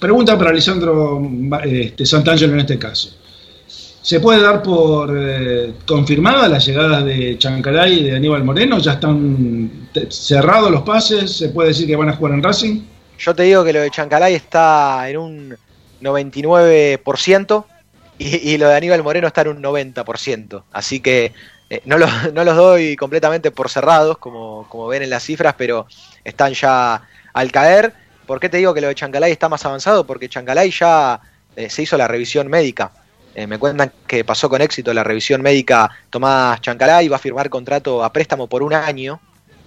pregunta para Lisandro este, Santangelo en este caso. ¿Se puede dar por eh, confirmada la llegada de Chancalay y de Aníbal Moreno? ¿Ya están cerrados los pases? ¿Se puede decir que van a jugar en Racing? Yo te digo que lo de Chancalay está en un 99% y, y lo de Aníbal Moreno está en un 90%. Así que eh, no, los, doy completamente por cerrados, como, como ven en las cifras, pero están ya al caer. ¿Por qué te digo que lo de Chancalay está más avanzado? Porque Chancalay ya eh, se hizo la revisión médica. Eh, me cuentan que pasó con éxito la revisión médica Tomás Chancalay, va a firmar contrato a préstamo por un año.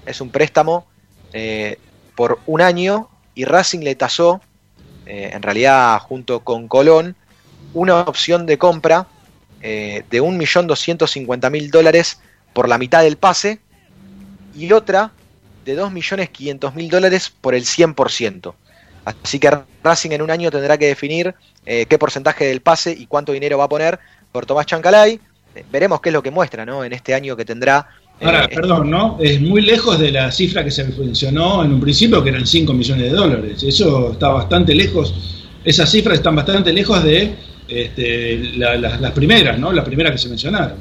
Es un préstamo eh, por un año y Racing le tasó, eh, en realidad junto con Colón, una opción de compra de 1.250.000 dólares por la mitad del pase y otra de 2.500.000 dólares por el 100%. Así que Racing en un año tendrá que definir eh, qué porcentaje del pase y cuánto dinero va a poner por Tomás Chancalay. Eh, veremos qué es lo que muestra ¿no? en este año que tendrá. eh, Ahora, perdón, ¿no? Es muy lejos de la cifra que se mencionó en un principio, que eran 5 millones de dólares. Eso está bastante lejos, esas cifras están bastante lejos de este, la- la- las primeras, ¿no? Las primeras que se mencionaron.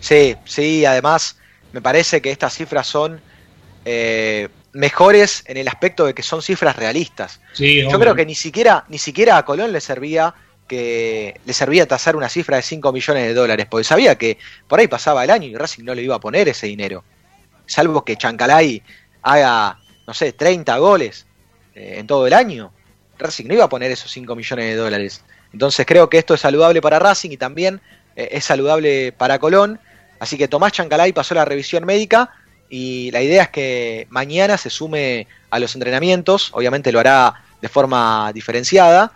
Sí, sí, además me parece que estas cifras son eh, mejores en el aspecto de que son cifras realistas. Sí, Yo creo que ni siquiera, ni siquiera a Colón le servía que le servía tasar una cifra de 5 millones de dólares, porque sabía que por ahí pasaba el año y Racing no le iba a poner ese dinero. Salvo que Chancalay haga, no sé, 30 goles eh, en todo el año. Racing no iba a poner esos 5 millones de dólares. Entonces creo que esto es saludable para Racing y también eh, es saludable para Colón. Así que Tomás Chancalay pasó la revisión médica y la idea es que mañana se sume a los entrenamientos. Obviamente lo hará de forma diferenciada.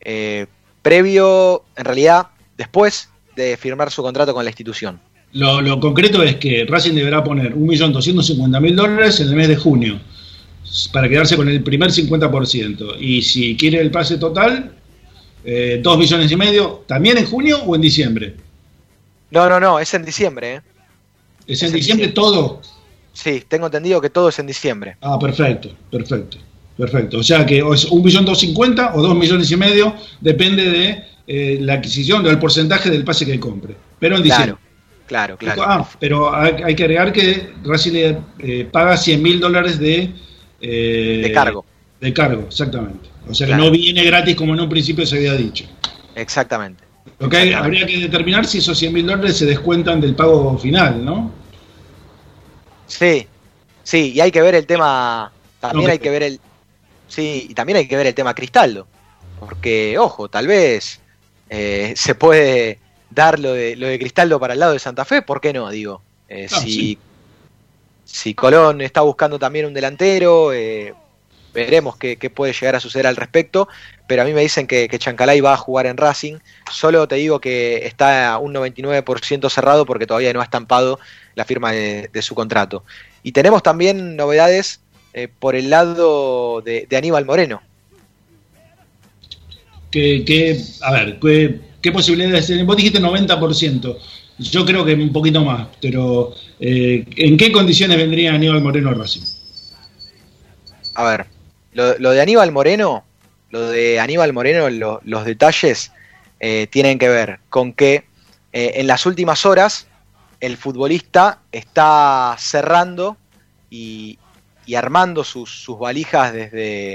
eh, previo, en realidad, después de firmar su contrato con la institución. Lo, lo concreto es que Racing deberá poner 1.250.000 dólares en el mes de junio para quedarse con el primer 50%. Y si quiere el pase total, eh, 2 millones y medio, ¿también en junio o en diciembre? No, no, no, es en diciembre. ¿eh? ¿Es en Es en diciembre todo? Sí, tengo entendido que todo es en diciembre. Ah, perfecto, perfecto, perfecto. O sea que o es un millón dos cincuenta o dos millones y medio, depende de eh, la adquisición del porcentaje del pase que compre. Pero en diciembre. Claro, claro, claro. Ah, pero hay, hay que agregar que Racing le eh, paga 100 mil dólares de, eh, De cargo. De cargo, exactamente. O sea Claro. que no viene gratis como en un principio se había dicho. Exactamente. Lo que hay- habría que determinar si esos 100 mil dólares se descuentan del pago final, ¿no? Sí, sí, y hay que ver el tema, también hay que ver el, sí, y también hay que ver el tema Cristaldo, porque, ojo, tal vez eh, se puede dar lo de, lo de Cristaldo para el lado de Santa Fe, ¿por qué no? Digo, Eh, si, sí. si Colón está buscando también un delantero, eh, veremos qué, qué puede llegar a suceder al respecto, pero a mí me dicen que, que Chancalay va a jugar en Racing, solo te digo que está a un 99% cerrado porque todavía no ha estampado la firma de, de su contrato. Y tenemos también novedades eh, por el lado de, de Aníbal Moreno. que, que, a ver, ¿qué, qué posibilidades? Vos dijiste 90%. Yo creo que un poquito más, pero eh, ¿en qué condiciones vendría Aníbal Moreno a Racing? A ver, lo, lo de Aníbal Moreno, lo de Aníbal Moreno, lo- los detalles eh, tienen que ver con que eh, en las últimas horas el futbolista está cerrando y, y armando sus, valijas desde,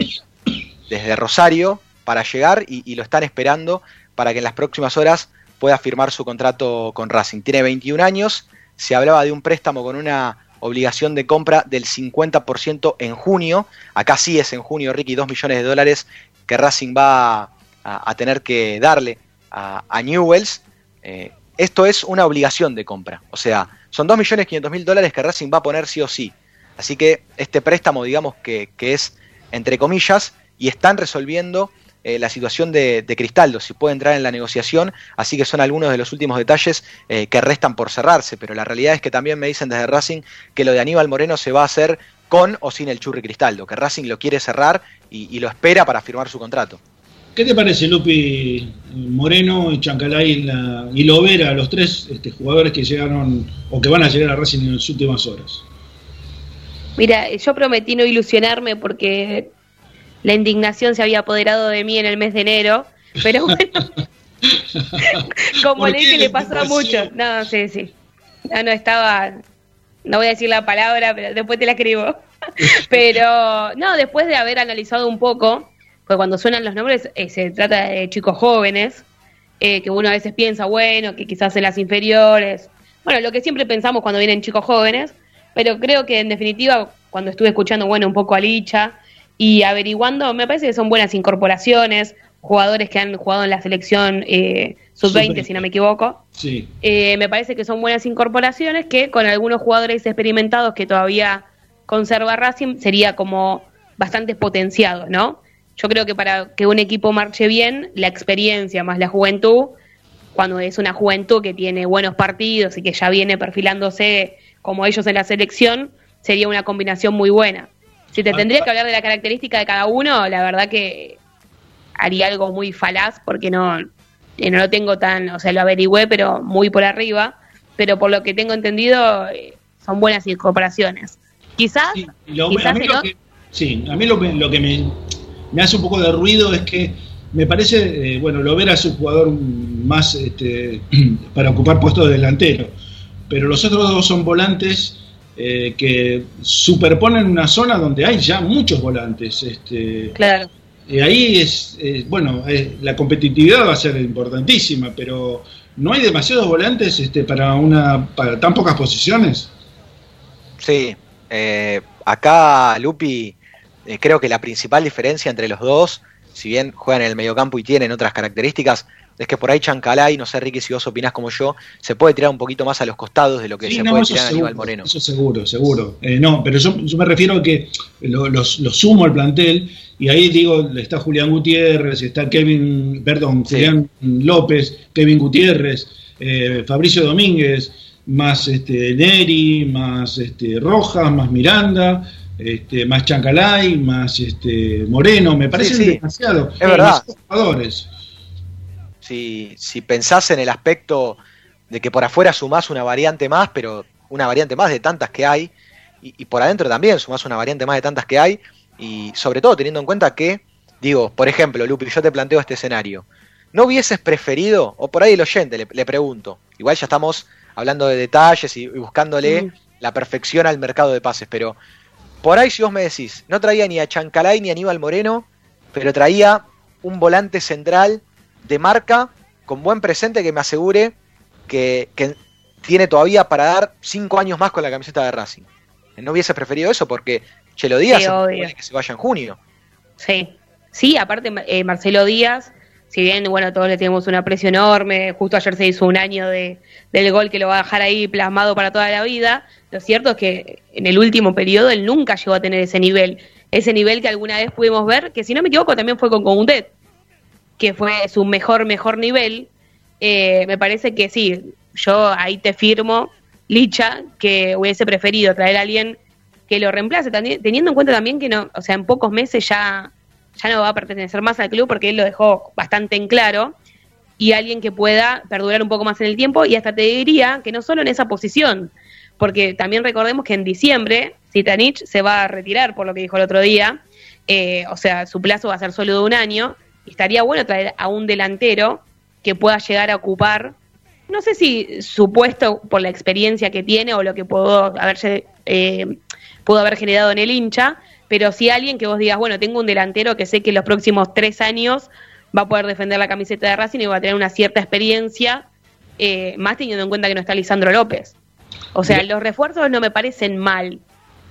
desde Rosario para llegar y, y lo están esperando para que en las próximas horas pueda firmar su contrato con Racing. Tiene 21 años, se hablaba de un préstamo con una obligación de compra del 50% en junio, acá sí es en junio, Ricky, 2 millones de dólares que Racing va a, tener que darle a, Newells. Eh, esto es una obligación de compra, o sea, son 2.500.000 dólares que Racing va a poner sí o sí. Así que este préstamo, digamos que es entre comillas, y están resolviendo eh, la situación de, de Cristaldo, si puede entrar en la negociación, así que son algunos de los últimos detalles eh, que restan por cerrarse, pero la realidad es que también me dicen desde Racing que lo de Aníbal Moreno se va a hacer con o sin el Churri Cristaldo, que Racing lo quiere cerrar y, y lo espera para firmar su contrato. ¿Qué te parece, Lupi, Moreno y Chancalay y, la- y Lovera, los tres este, jugadores que llegaron o que van a llegar a Racing en las últimas horas? Mira, yo prometí no ilusionarme porque la indignación se había apoderado de mí en el mes de enero, pero bueno, como ¿Por le dije, le pasó muchos. No, sí, sí. No, no, estaba, no voy a decir la palabra, pero después te la escribo. Pero, no, después de haber analizado un poco, porque cuando suenan los nombres eh, se trata de chicos jóvenes, eh, que uno a veces piensa, bueno, que quizás en las inferiores, bueno, lo que siempre pensamos cuando vienen chicos jóvenes, pero creo que en definitiva, cuando estuve escuchando, bueno, un poco a Licha y averiguando, me parece que son buenas incorporaciones, jugadores que han jugado en la selección eh, sub-20, Sub-20. si no me equivoco. Sí. Eh, me parece que son buenas incorporaciones que con algunos jugadores experimentados que todavía conserva Racing sería como bastante potenciado, ¿no? Yo creo que para que un equipo marche bien, la experiencia más la juventud, cuando es una juventud que tiene buenos partidos y que ya viene perfilándose como ellos en la selección, sería una combinación muy buena. Si te tendría que hablar de la característica de cada uno, la verdad que haría algo muy falaz porque no, eh, no lo tengo tan, o sea, lo averigüé, pero muy por arriba. Pero por lo que tengo entendido, eh, son buenas incorporaciones. Quizás, Sí, y lo- quizás a mí lo que, sí, a mí lo, que- lo que me, me hace un poco de ruido es que me parece, eh, bueno, Lovera es un jugador más este, para ocupar puestos de delantero, pero los otros dos son volantes eh, que superponen una zona donde hay ya muchos volantes. Este, claro. y ahí es, eh, bueno, eh, la competitividad va a ser importantísima, pero no hay demasiados volantes este, para, una, para tan pocas posiciones. Sí, eh, acá Lupi, eh, creo que la principal diferencia entre los dos, si bien juegan en el mediocampo y tienen otras características, es que por ahí Chancalay, no sé Ricky si vos opinás como yo, se puede tirar un poquito más a los costados de lo que Sí, se no, puede tirar seguro, Aníbal Moreno. Eso seguro, seguro. Eh, no, pero yo, yo me refiero a que lo, los- lo sumo al plantel y ahí digo, está Julián Gutiérrez, está Kevin, perdón, Sí. Julián López, Kevin Gutiérrez, eh, Fabricio Domínguez, más este, Neri, más este, Rojas, más Miranda, este, más Chancalay, más este, Moreno, me parece sí. demasiado. Es verdad. Jugadores. Si, si pensás en el aspecto de que por afuera sumás una variante más, pero una variante más de tantas que hay, y, y por adentro también sumás una variante más de tantas que hay, y sobre todo teniendo en cuenta que, digo, por ejemplo, Lupi, yo te planteo este escenario. ¿No hubieses preferido, o por ahí el oyente le, le pregunto, igual ya estamos hablando de detalles y, y buscándole Mm. la perfección al mercado de pases, pero por ahí si vos me decís, no traía ni a Chancalay ni a Aníbal Moreno, pero traía un volante central de marca con buen presente que me asegure que, que tiene todavía para dar cinco años más con la camiseta de Racing. ¿No hubiese preferido eso? Porque Chelo Díaz Sí, que se vaya en junio. Sí, sí, aparte eh, Marcelo Díaz, si bien, bueno, todos le tenemos un aprecio enorme, justo ayer se hizo un año de, del gol que lo va a dejar ahí plasmado para toda la vida, lo cierto es que en el último periodo él nunca llegó a tener ese nivel, ese nivel que alguna vez pudimos ver, que si no me equivoco también fue con Comundet, que fue su mejor, mejor nivel. Eh, me parece que sí, yo ahí te firmo, Licha, que hubiese preferido traer a alguien que lo reemplace, teniendo en cuenta también que no, o sea, en pocos meses ya, ya no va a pertenecer más al club porque él lo dejó bastante en claro, y alguien que pueda perdurar un poco más en el tiempo, y hasta te diría que no solo en esa posición, porque también recordemos que en diciembre Zitanich se va a retirar, por lo que dijo el otro día, eh, o sea, su plazo va a ser solo de un año, estaría bueno traer a un delantero que pueda llegar a ocupar no sé si su puesto por la experiencia que tiene o lo que pudo haberse eh, pudo haber generado en el hincha, pero sí alguien que vos digas, bueno, tengo un delantero que sé que en los próximos tres años va a poder defender la camiseta de Racing y va a tener una cierta experiencia, eh, más teniendo en cuenta que no está Lisandro López. O sea, los refuerzos no me parecen mal,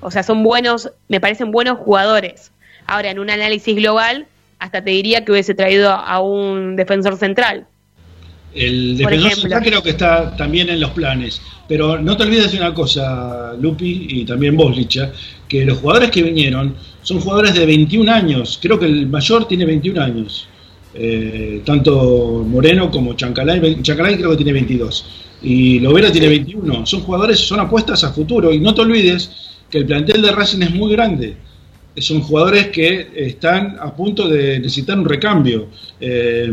o sea, son buenos, me parecen buenos jugadores. Ahora, en un análisis global, hasta te diría que hubiese traído a un defensor central. El defensor central creo que está también en los planes. Pero no te olvides de una cosa, Lupi, y también vos, Licha, que los jugadores que vinieron son jugadores de 21 años. Creo que el mayor tiene 21 años. Eh, tanto Moreno como Chancalay. Chancalay creo que tiene 22. Y Lovera tiene 21. Son jugadores, son apuestas a futuro. Y no te olvides que el plantel de Racing es muy grande. Son jugadores que están a punto de necesitar un recambio. Eh,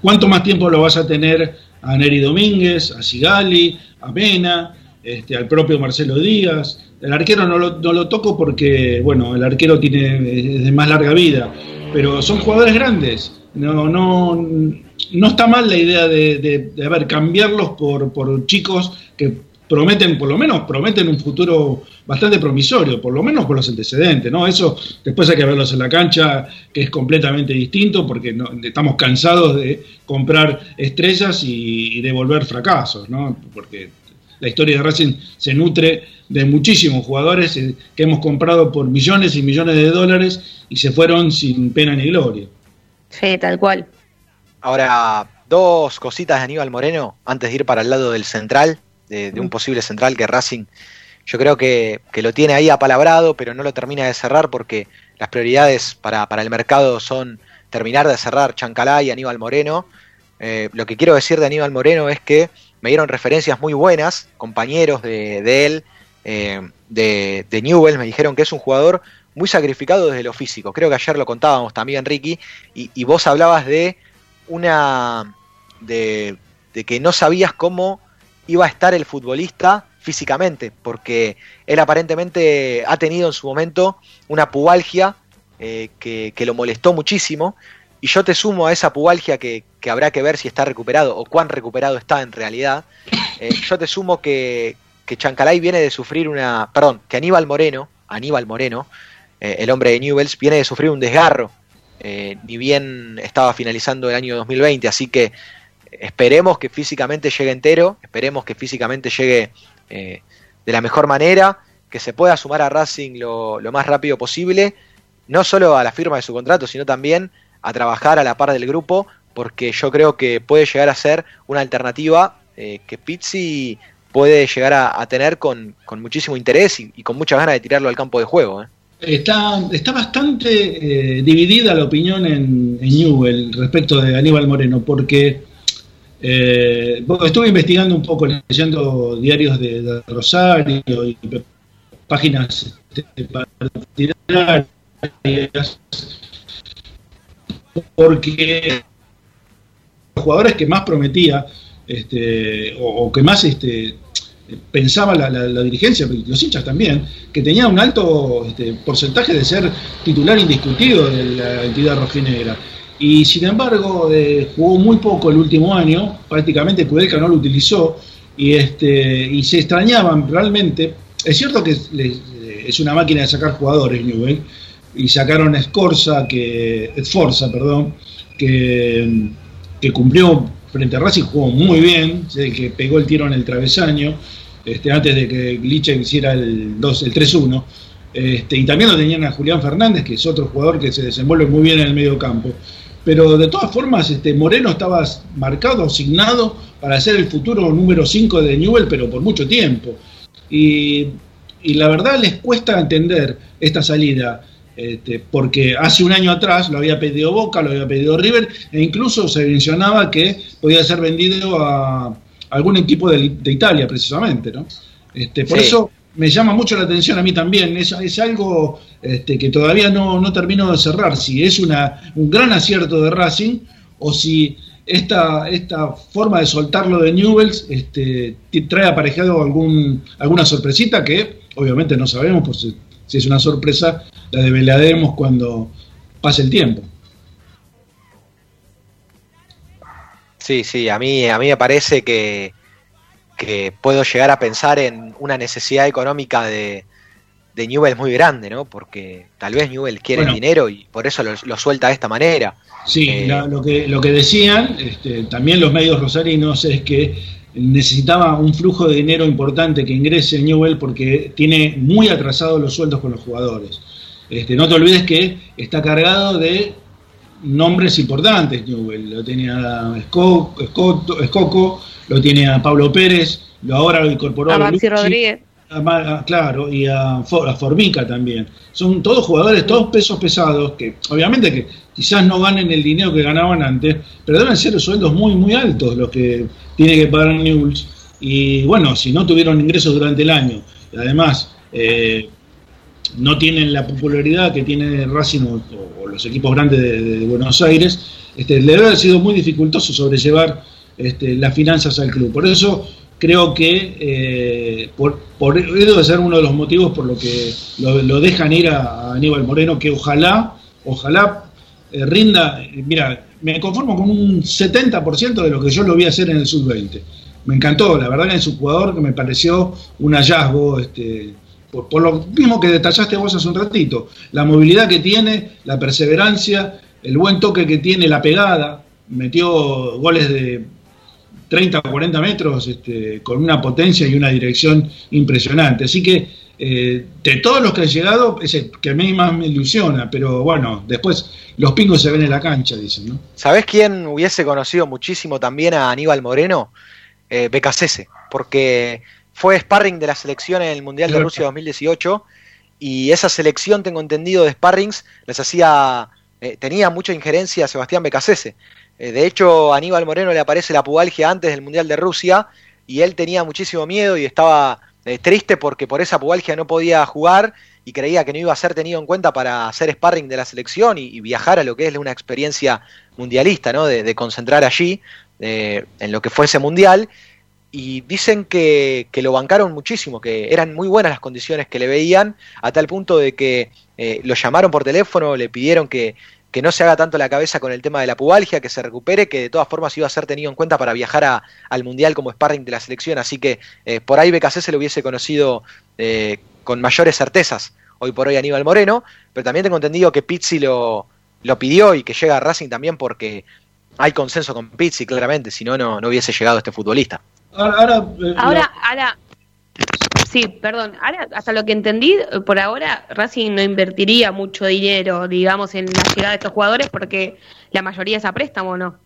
¿Cuánto más tiempo lo vas a tener a Neri Domínguez, a Sigali, a Mena, este, al propio Marcelo Díaz? El arquero no lo, no lo toco porque, bueno, el arquero tiene es de más larga vida, pero son jugadores grandes. No, no, no está mal la idea de, de, ver, cambiarlos por, por chicos que prometen, por lo menos prometen un futuro bastante promisorio, por lo menos con los antecedentes, ¿no? Eso después hay que verlos en la cancha, que es completamente distinto, porque no, estamos cansados de comprar estrellas y, y devolver fracasos, ¿no? Porque la historia de Racing se nutre de muchísimos jugadores eh, que hemos comprado por millones y millones de dólares y se fueron sin pena ni gloria. Sí, tal cual. Ahora, dos cositas de Aníbal Moreno antes de ir para el lado del central, de, de un posible central que Racing yo creo que, que, lo tiene ahí apalabrado, pero no lo termina de cerrar porque las prioridades para, para el mercado son terminar de cerrar Chancalá y Aníbal Moreno. Eh, lo que quiero decir de Aníbal Moreno es que me dieron referencias muy buenas, compañeros de, de él, eh, de, de Newell, me dijeron que es un jugador muy sacrificado desde lo físico. Creo que ayer lo contábamos también, Ricky, y, y vos hablabas de una. De, de, que no sabías cómo iba a estar el futbolista físicamente, porque él aparentemente ha tenido en su momento una pubalgia eh, que, que, lo molestó muchísimo. Y yo te sumo a esa pubalgia que, que, habrá que ver si está recuperado o cuán recuperado está en realidad. Eh, yo te sumo que, que Chancalay viene de sufrir una. Perdón, que Aníbal Moreno, Aníbal Moreno, eh, el hombre de Newells, viene de sufrir un desgarro. Ni bien estaba finalizando el año 2020, así que esperemos que físicamente llegue entero, esperemos que físicamente llegue eh, de la mejor manera, que se pueda sumar a Racing lo, lo, más rápido posible, no solo a la firma de su contrato, sino también a trabajar a la par del grupo, porque yo creo que puede llegar a ser una alternativa eh, que Pizzi puede llegar a, tener con, con, muchísimo interés y, con muchas ganas de tirarlo al campo de juego. ¿eh? Está, está bastante dividida la opinión en, en, Newell respecto de Aníbal Moreno, porque eh, estuve investigando un poco, leyendo diarios de, Rosario y páginas partidarias, porque los jugadores que más prometía este, o, o, que más este, pensaba la, la, la, dirigencia, los hinchas también, que tenía un alto este, porcentaje de ser titular indiscutido de la entidad rojinegra. Y sin embargo, eh, jugó muy poco el último año, prácticamente Kudelka no lo utilizó, y, este, y se extrañaban realmente. Es cierto que es, es una máquina de sacar jugadores, Newell, y sacaron a Escorza, que, Esforza, perdón, que, que cumplió frente a Racing, jugó muy bien, que pegó el tiro en el travesaño, este, antes de que Liche hiciera el, 2, el 3-1. Este, y también lo tenían a Julián Fernández, que es otro jugador que se desenvuelve muy bien en el medio campo. Pero de todas formas, este, Moreno estaba marcado, asignado para ser el futuro número 5 de Newell, pero por mucho tiempo. Y, y, la verdad les cuesta entender esta salida, este, porque hace un año atrás lo había pedido Boca, lo había pedido River, e incluso se mencionaba que podía ser vendido a algún equipo de, de Italia, precisamente. ¿no? Este, por sí. eso me llama mucho la atención a mí también. Es, es algo este, que todavía no, no, termino de cerrar. Si es una, un gran acierto de Racing o si esta, esta forma de soltarlo de Newells este, trae aparejado algún, alguna sorpresita que obviamente no sabemos, pues si, si es una sorpresa la develaremos cuando pase el tiempo. Sí, sí, a mí, a mí me parece que, que puedo llegar a pensar en una necesidad económica de, de Newell muy grande, ¿no? Porque tal vez Newell quiere bueno, dinero y por eso lo, lo, suelta de esta manera. Sí, eh, la, lo, que, lo que decían este, también los medios rosarinos es que necesitaba un flujo de dinero importante que ingrese Newell porque tiene muy atrasados los sueldos con los jugadores. Este, no te olvides que está cargado de nombres importantes Newell. Lo tenía Escoco lo tiene a Pablo Pérez, lo ahora lo incorporó a Maxi Rodríguez. A, claro, y a, a, Formica también. Son todos jugadores, todos pesos pesados, que obviamente que quizás no ganen el dinero que ganaban antes, pero deben ser sueldos muy, muy altos los que tiene que pagar Newell's. Y bueno, si no tuvieron ingresos durante el año, y además eh, no tienen la popularidad que tiene Racing o, o los equipos grandes de, de- de Buenos Aires, este, le debe haber sido muy dificultoso sobrellevar este, las finanzas al club. Por eso creo que eh, por, debe ser uno de los motivos por lo que lo, dejan ir a, a Aníbal Moreno, que ojalá, ojalá eh, rinda, eh, mira, me conformo con un 70% de lo que yo lo vi hacer en el sub-20. Me encantó, la verdad que es un jugador que me pareció un hallazgo, este, por, por lo mismo que detallaste vos hace un ratito, la movilidad que tiene, la perseverancia, el buen toque que tiene, la pegada, metió goles de 30 o 40 metros este, con una potencia y una dirección impresionante. Así que eh, de todos los que han llegado, es el que a mí más me ilusiona, pero bueno, después los pingos se ven en la cancha, dicen, ¿no? ¿Sabés quién hubiese conocido muchísimo también a Aníbal Moreno? Eh, Becasese, porque fue sparring de la selección en el Mundial de. Rusia 2018 y esa selección, tengo entendido, de sparrings les hacía, eh, tenía mucha injerencia a Sebastián Becasese. Eh, de hecho, a Aníbal Moreno le aparece la pubalgia antes del Mundial de Rusia y él tenía muchísimo miedo y estaba eh, triste porque por esa pubalgia no podía jugar y creía que no iba a ser tenido en cuenta para hacer sparring de la selección y, viajar a lo que es una experiencia mundialista, ¿no? De, de concentrar allí eh, en lo que fue ese mundial. Y dicen que, lo bancaron muchísimo, que eran muy buenas las condiciones que le veían, a tal punto de que lo llamaron por teléfono, le pidieron que, que no se haga tanto la cabeza con el tema de la pubalgia, que se recupere, que de todas formas iba a ser tenido en cuenta para viajar a- al Mundial como sparring de la selección. Así que eh, por ahí BKC se lo hubiese conocido eh, con mayores certezas hoy por hoy Aníbal Moreno, pero también tengo entendido que Pizzi lo, lo pidió y que llega a Racing también porque hay consenso con Pizzi, claramente, si no, no no hubiese llegado este futbolista. Ahora, ahora, eh, Ahora, ahora, sí, perdón, ahora hasta lo que entendí, por ahora Racing no invertiría mucho dinero, digamos, en la llegada de estos jugadores porque la mayoría es a préstamo, ¿no?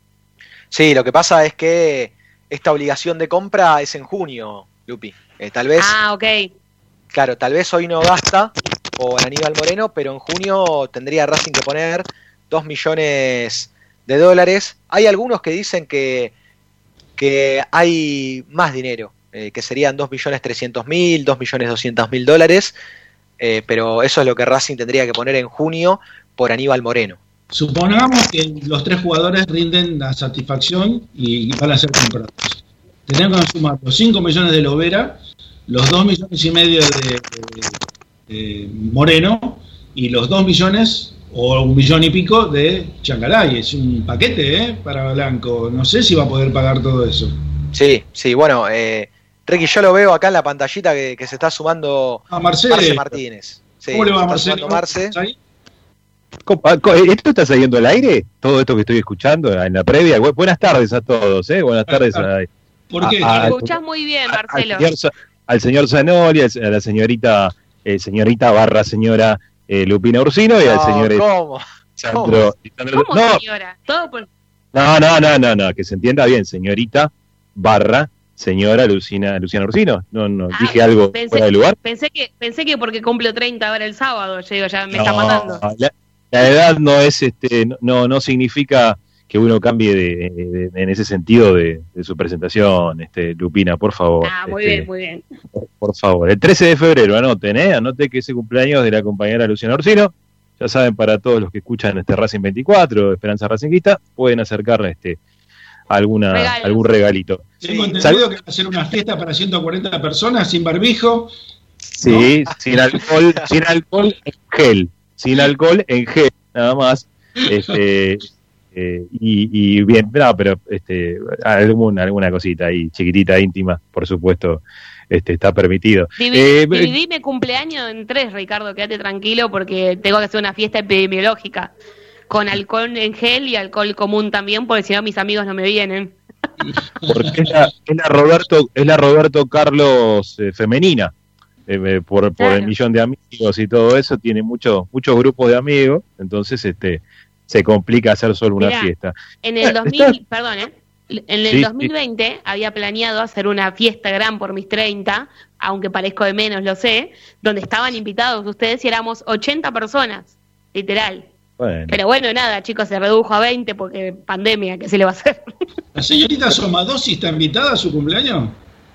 Sí, lo que pasa es que esta obligación de compra es en junio, Lupi. Eh, tal vez, Ah, ok. claro, tal vez hoy no gasta por Aníbal Moreno, pero en junio tendría Racing que poner 2 millones de dólares. Hay algunos que dicen que, que hay más dinero, eh, que serían 2 millones 300 mil, 2 millones 200 mil dólares, eh, pero eso es lo que Racing tendría que poner en junio por Aníbal Moreno. Supongamos que los tres jugadores rinden la satisfacción y van a ser comprados. Tenemos que sumar los 5 millones de Lovera, los 2 millones y medio de, de- de Moreno y los 2 millones o un millón y pico de Chancalay. Es un paquete ¿eh? para Blanco. No sé si va a poder pagar todo eso. Sí, sí, bueno, eh, Ricky, yo lo veo acá en la pantallita que, que se está sumando A Marce Martínez. Sí, ¿cómo le va Marcelo? co- ¿Esto está saliendo al aire? Todo esto que estoy escuchando en la previa. Bu- buenas tardes a todos, ¿eh? Buenas tardes a, ¿Por qué? Ah, escuchás muy bien, al, Marcelo. señor, al señor Zanoli, a la señorita eh, señorita barra señora eh, Lupina Ursino y al señor eh, ¿cómo? Sandro. Sandro- ¿Cómo, no, señora? Todo por... no, no, no, no, no, que se entienda bien, señorita barra señora Lucina, Luciana Ursino. No, no, Ah, dije algo pensé- fuera de lugar. Pensé que, pensé que porque cumplo 30 ahora el sábado, yo digo, ya me está matando. La, la edad no es este, no, no significa que uno cambie de, de- en ese sentido de, de su presentación, este, Lupina, por favor. Ah, muy este, bien, muy bien. Por favor. El 13 de febrero, anoten, ¿eh? Anoten que ese cumpleaños de la compañera Luciana Orsino. Ya saben, para todos los que escuchan este Racing 24, Esperanza Racinguista, pueden acercarle este alguna Regalos. algún regalito. Tengo Sí. entendido que va a ser una fiesta para 140 personas sin barbijo. Sí, sin alcohol, sin alcohol en gel, sin alcohol en gel, nada más. Este, eh, y, y bien, no, pero este, alguna, alguna cosita ahí, chiquitita, íntima, por supuesto, este, está permitido. Divi- Eh, dividime cumpleaños en tres, Ricardo, quédate tranquilo porque tengo que hacer una fiesta epidemiológica con alcohol en gel y alcohol común también, porque si no mis amigos no me vienen. porque es la, es la Roberto es la Roberto Carlos eh, femenina eh, eh, por, el millón de amigos y todo eso tiene muchos muchos grupos de amigos entonces este se complica hacer solo una fiesta En el 2000, está- perdón, ¿eh? En el Sí, sí. 2020 había planeado hacer una fiesta gran por mis 30, aunque parezco de menos, lo sé, donde estaban invitados ustedes y éramos 80 personas, literal. Bueno Pero bueno, nada, chicos, se redujo a 20 porque pandemia, ¿qué se le va a hacer? ¿La señorita Somadosi está invitada a su cumpleaños?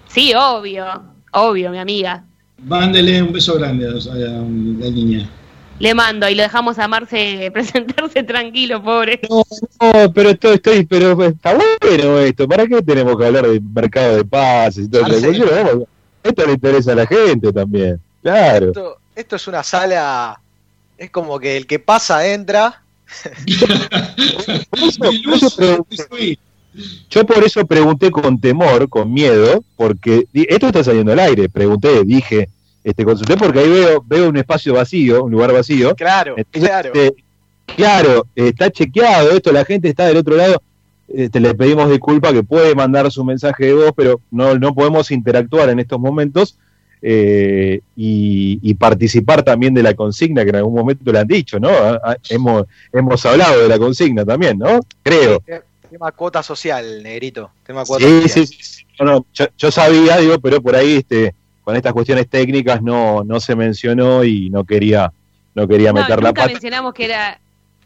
Sí, obvio, obvio, mi amiga. Mándele un beso grande a, a la niña. Le mando y lo dejamos a Marce presentarse tranquilo, pobre. No, no, pero esto, estoy, pero está bueno esto. ¿Para qué tenemos que hablar de mercado de pases y todo eso? Esto le interesa a la gente también. Claro. Esto, esto es una sala. Es como que el que pasa entra. Por eso- por eso pregunté- Yo por eso pregunté con temor, con miedo, porque esto está saliendo al aire. Pregunté, dije, este, consulté porque ahí veo, veo un espacio vacío, un lugar vacío. Claro, Entonces, claro. este, claro, está chequeado esto, la gente está del otro lado. Este, le pedimos disculpas que puede mandar su mensaje de voz, pero no, no podemos interactuar en estos momentos eh, y, y participar también de la consigna que en algún momento le han dicho, ¿no? Ah, ah, hemos, hemos hablado de la consigna también, ¿no? Creo. Tema cuota social, negrito. Tema cuota Sí, social. sí, sí, sí. No, no, yo, yo sabía, digo, pero por ahí este, con estas cuestiones técnicas no, no se mencionó y no quería, no quería No, meter la nunca pata. mencionamos que era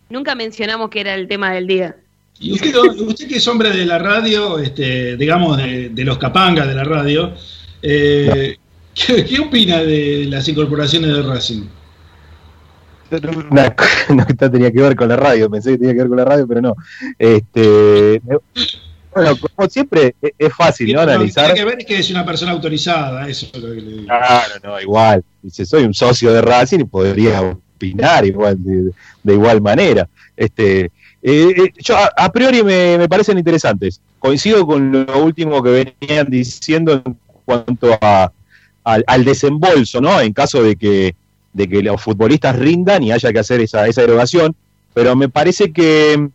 nunca mencionamos que era el tema del día. Y usted, usted que es hombre de la radio, este, digamos, de, de los capangas de la radio, eh, ¿qué, qué opina de las incorporaciones de Racing? Una no, esto tenía que ver con la radio, pensé que tenía que ver con la radio, pero no. Este, bueno, como siempre, e- es fácil, ¿no? Lo que Analizar. tiene que ver es que es una persona autorizada, eso es lo que le digo. Claro, no, igual. Dice, soy un socio de Racing y podría opinar igual, de, de igual manera. Este, eh, eh, yo a, a priori me, me parecen interesantes. Coincido con lo último que venían diciendo en cuanto a, al, al desembolso, ¿no? En caso de que, de que los futbolistas rindan y haya que hacer esa, esa erogación. Pero me parece que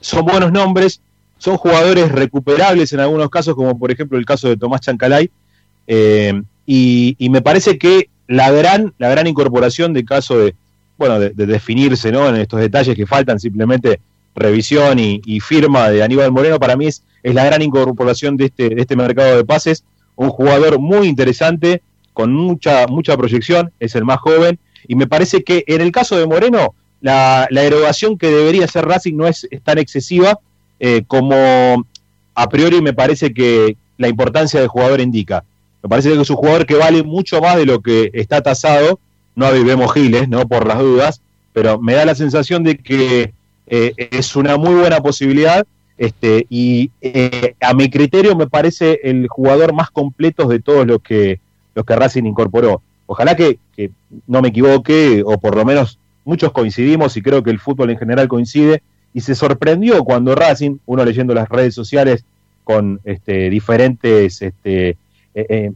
son buenos nombres, son jugadores recuperables en algunos casos, como por ejemplo el caso de Tomás Chancalay. Eh, y, y me parece que la gran, la gran incorporación de caso de, bueno, de, de definirse ¿no? en estos detalles que faltan, simplemente revisión y, y firma de Aníbal Moreno, para mí es, es la gran incorporación de este, de este mercado de pases, un jugador muy interesante, con mucha, mucha proyección, es el más joven, y me parece que en el caso de Moreno, la, la erogación que debería hacer Racing no es, tan excesiva eh, como a priori me parece que la importancia del jugador indica. Me parece que es un jugador que vale mucho más de lo que está tasado. No avivemos giles, ¿no? Por las dudas, pero me da la sensación de que eh, es una muy buena posibilidad. Este, y eh, a mi criterio me parece el jugador más completo de todos los que, los que Racing incorporó. Ojalá que, no me equivoque, o por lo menos muchos coincidimos, y creo que el fútbol en general coincide, y se sorprendió cuando Racing, uno leyendo las redes sociales con este, diferentes este, eh, eh,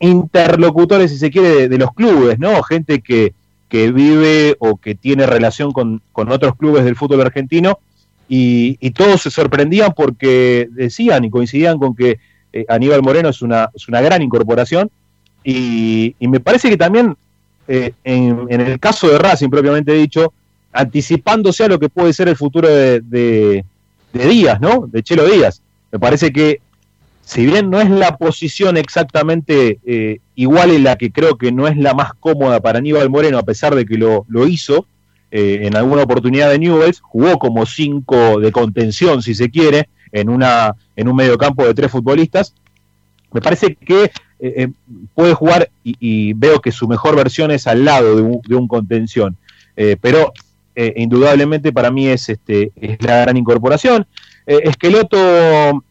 interlocutores, si se quiere, de, de los clubes, ¿no? Gente que, que vive o que tiene relación con, con otros clubes del fútbol argentino, y, y todos se sorprendían porque decían y coincidían con que eh, Aníbal Moreno es una, es una gran incorporación, y, y me parece que también eh, en, en el caso de Racing, propiamente dicho, anticipándose a lo que puede ser el futuro de, de, Díaz, ¿no? De Chelo Díaz. Me parece que, si bien no es la posición exactamente eh, igual en la que creo que no es la más cómoda para Aníbal Moreno, a pesar de que lo, lo hizo eh, en alguna oportunidad de Newells, jugó como cinco de contención, si se quiere, en, una, en un mediocampo de tres futbolistas. Me parece que eh, eh, puede jugar y, veo que su mejor versión es al lado de un, de un contención. Pero indudablemente para mí es, este, es la gran incorporación. Esqueloto,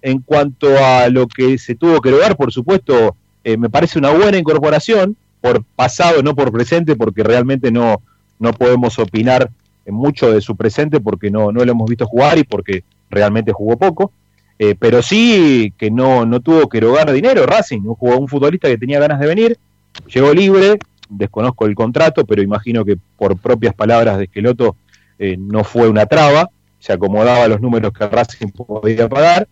en cuanto a lo que se tuvo que lograr, por supuesto, me parece una buena incorporación, por pasado, no por presente, porque realmente no, no podemos opinar mucho de su presente porque no, no lo hemos visto jugar y porque realmente jugó poco. Eh, pero sí que no, no tuvo que erogar dinero Racing, un, un futbolista que tenía ganas de venir, llegó libre, desconozco el contrato, pero imagino que por propias palabras de Esqueloto eh, no fue una traba, se acomodaba a los números que Racing podía pagar.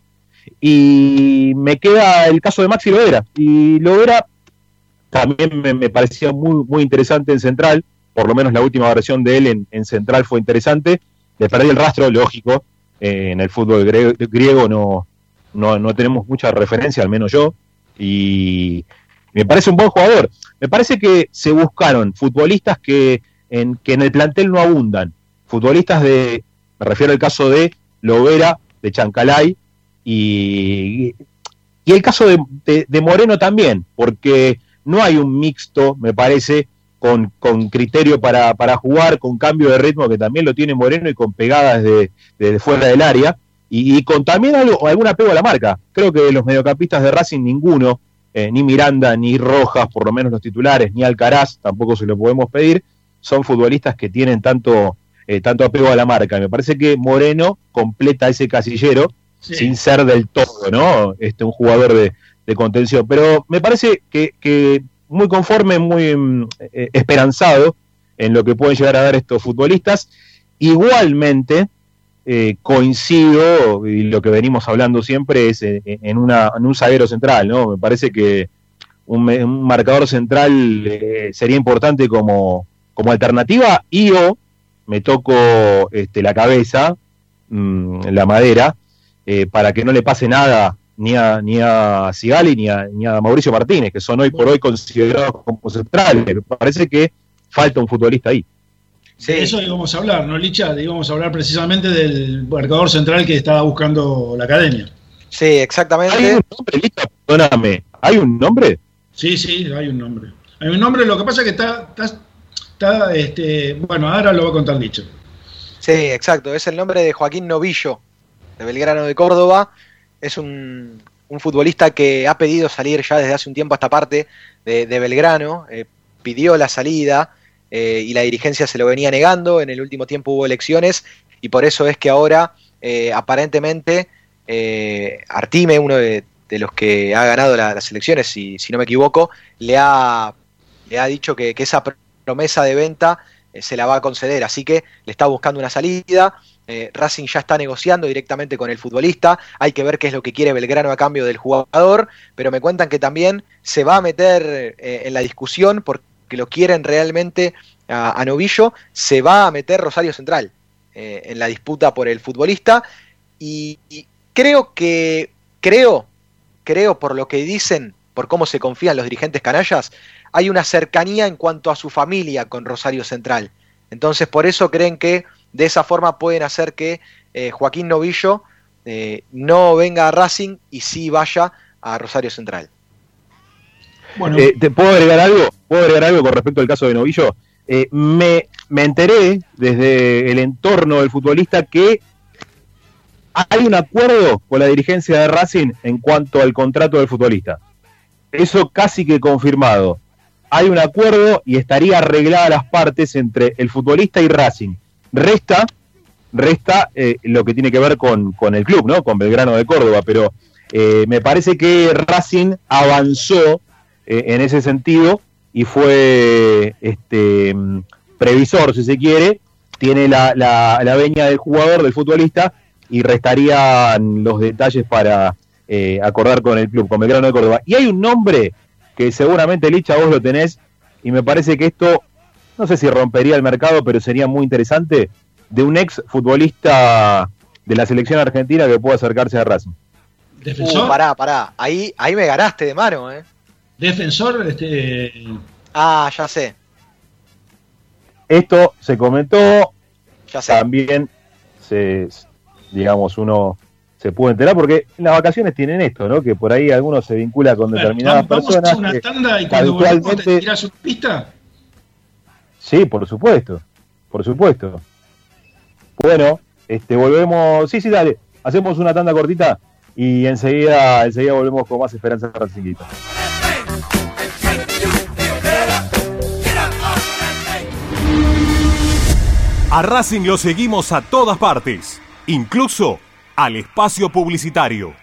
Y me queda el caso de Maxi Loera. Y Loera también me, me parecía muy, muy interesante en Central, por lo menos la última versión de él en, en Central fue interesante. Le perdí el rastro, lógico, eh, en el fútbol griego no, no, no tenemos mucha referencia, al menos yo, y me parece un buen jugador. Me parece que se buscaron futbolistas que en, que en el plantel no abundan, futbolistas de, me refiero al caso de Lovera, de Chancalay, y, y el caso de- de Moreno también, porque no hay un mixto, me parece, con, con criterio para, para jugar, con cambio de ritmo, que también lo tiene Moreno y con pegadas desde fuera del área, y, y con también algo, algún apego a la marca. Creo que de los mediocampistas de Racing ninguno, eh, ni Miranda, ni Rojas, por lo menos los titulares, ni Alcaraz, tampoco se lo podemos pedir, son futbolistas que tienen tanto, eh, tanto apego a la marca. Y me parece que Moreno completa ese casillero Sí. sin ser del todo, ¿no? Este, un jugador de, de contención. Pero me parece que, que muy conforme, muy mm, eh, esperanzado en lo que pueden llegar a dar estos futbolistas. Igualmente, eh, coincido, y lo que venimos hablando siempre es eh, en, una, en un zaguero central, ¿no? Me parece que un, marcador central sería importante como, como alternativa y o me toco este, la cabeza, mm, la madera, para que no le pase nada ni a, ni a Sigali ni a, ni a Mauricio Martínez, que son hoy por hoy considerados como centrales. Me parece que falta un futbolista ahí. De eso íbamos a hablar, ¿no, Licha? Íbamos a hablar precisamente del marcador central que estaba buscando la academia. Sí, exactamente. ¿Hay un nombre, Licha? Perdóname. ¿Hay un nombre? Sí, sí, hay un nombre. Hay un nombre, lo que pasa es que está, está, está, este, bueno, ahora lo va a contar Licha. Sí, exacto. Es el nombre de Joaquín Novillo, de Belgrano de Córdoba. Es un, un futbolista que ha pedido salir ya desde hace un tiempo a esta parte de, Belgrano. eh, pidió la salida eh, y la dirigencia se lo venía negando. En el último tiempo hubo elecciones y por eso es que ahora, eh, aparentemente, Artime, uno de, los que ha ganado la- las elecciones, si, si no me equivoco, le ha, le ha dicho que, esa pr- promesa de venta se la va a conceder. Así que le está buscando una salida. Eh, Racing ya está negociando directamente con el futbolista. Hay que ver qué es lo que quiere Belgrano a cambio del jugador. Pero me cuentan que también se va a meter eh, en la discusión porque lo quieren realmente a, Novillo. Se va a meter Rosario Central eh, en la disputa por el futbolista. Y creo que, creo, creo por lo que dicen, por cómo se confían los dirigentes canallas, hay una cercanía en cuanto a su familia con Rosario Central. Entonces, por eso creen que de esa forma pueden hacer que eh, Joaquín Novillo eh, no venga a Racing y sí vaya a Rosario Central. Bueno, Eh, ¿Te puedo agregar algo? ¿Puedo agregar algo con respecto al caso de Novillo? Eh, me, me enteré desde el entorno del futbolista que hay un acuerdo con la dirigencia de Racing en cuanto al contrato del futbolista. Eso casi que confirmado. Hay un acuerdo y estaría arreglada las partes entre el futbolista y Racing. Resta, resta eh, lo que tiene que ver con, con el club, ¿no? Con Belgrano de Córdoba, pero eh, me parece que Racing avanzó eh, en ese sentido y fue este previsor, si se quiere, tiene la, la, la veña del jugador, del futbolista, y restarían los detalles para eh, acordar con el club, con Belgrano de Córdoba. Y hay un nombre que seguramente, Licha, vos lo tenés, y me parece que esto, no sé si rompería el mercado, pero sería muy interesante, de un ex futbolista de la selección argentina que pueda acercarse a Racing. defensor, Uh, pará, pará. Ahí, ahí me ganaste de mano, ¿eh? defensor, este, Ah, ya sé, Esto se comentó, ya sé. también se, digamos, uno se puede enterar porque en las vacaciones tienen esto, ¿no? Que por ahí alguno se vincula con determinadas vamos, vamos a personas. hacer una tanda y cuando volvamos te tirás una pista. Sí, por supuesto, por supuesto. Bueno, este, volvemos, sí, sí, dale, hacemos una tanda cortita y enseguida, enseguida volvemos con más esperanza racinguista. A Racing lo seguimos a todas partes, incluso al espacio publicitario.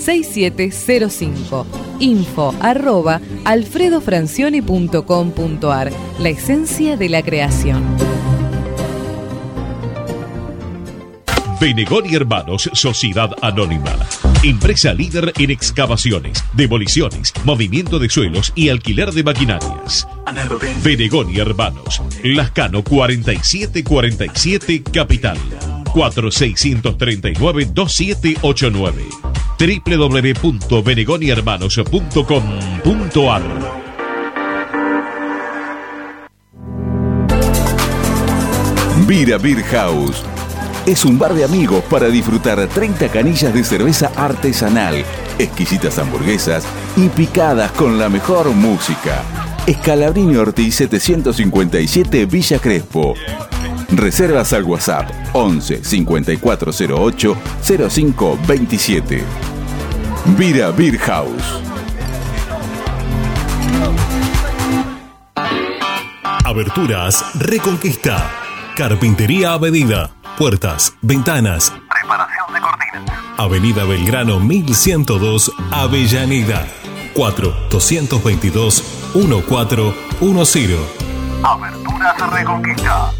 4772-6705. Info arroba alfredofrancioni.com.ar. La esencia de la creación. Benegón y Hermanos, Sociedad Anónima. Empresa líder en excavaciones, demoliciones, movimiento de suelos y alquiler de maquinarias. Benegón y Hermanos, Lascano 4747 Capital. 4639-2789 www.benegonihermanos.com.ar Vira Beer House. Es un bar de amigos para disfrutar 30 canillas de cerveza artesanal, exquisitas hamburguesas y picadas con la mejor música. Escalabrini Ortiz 757 Villa Crespo. Reservas al WhatsApp 11 5408 0527. Vira Beer House. Aberturas Reconquista. Carpintería a medida. Puertas, ventanas. Preparación de cortinas. Avenida Belgrano 1102, Avellaneda. 4 222 1410. Aberturas Reconquista.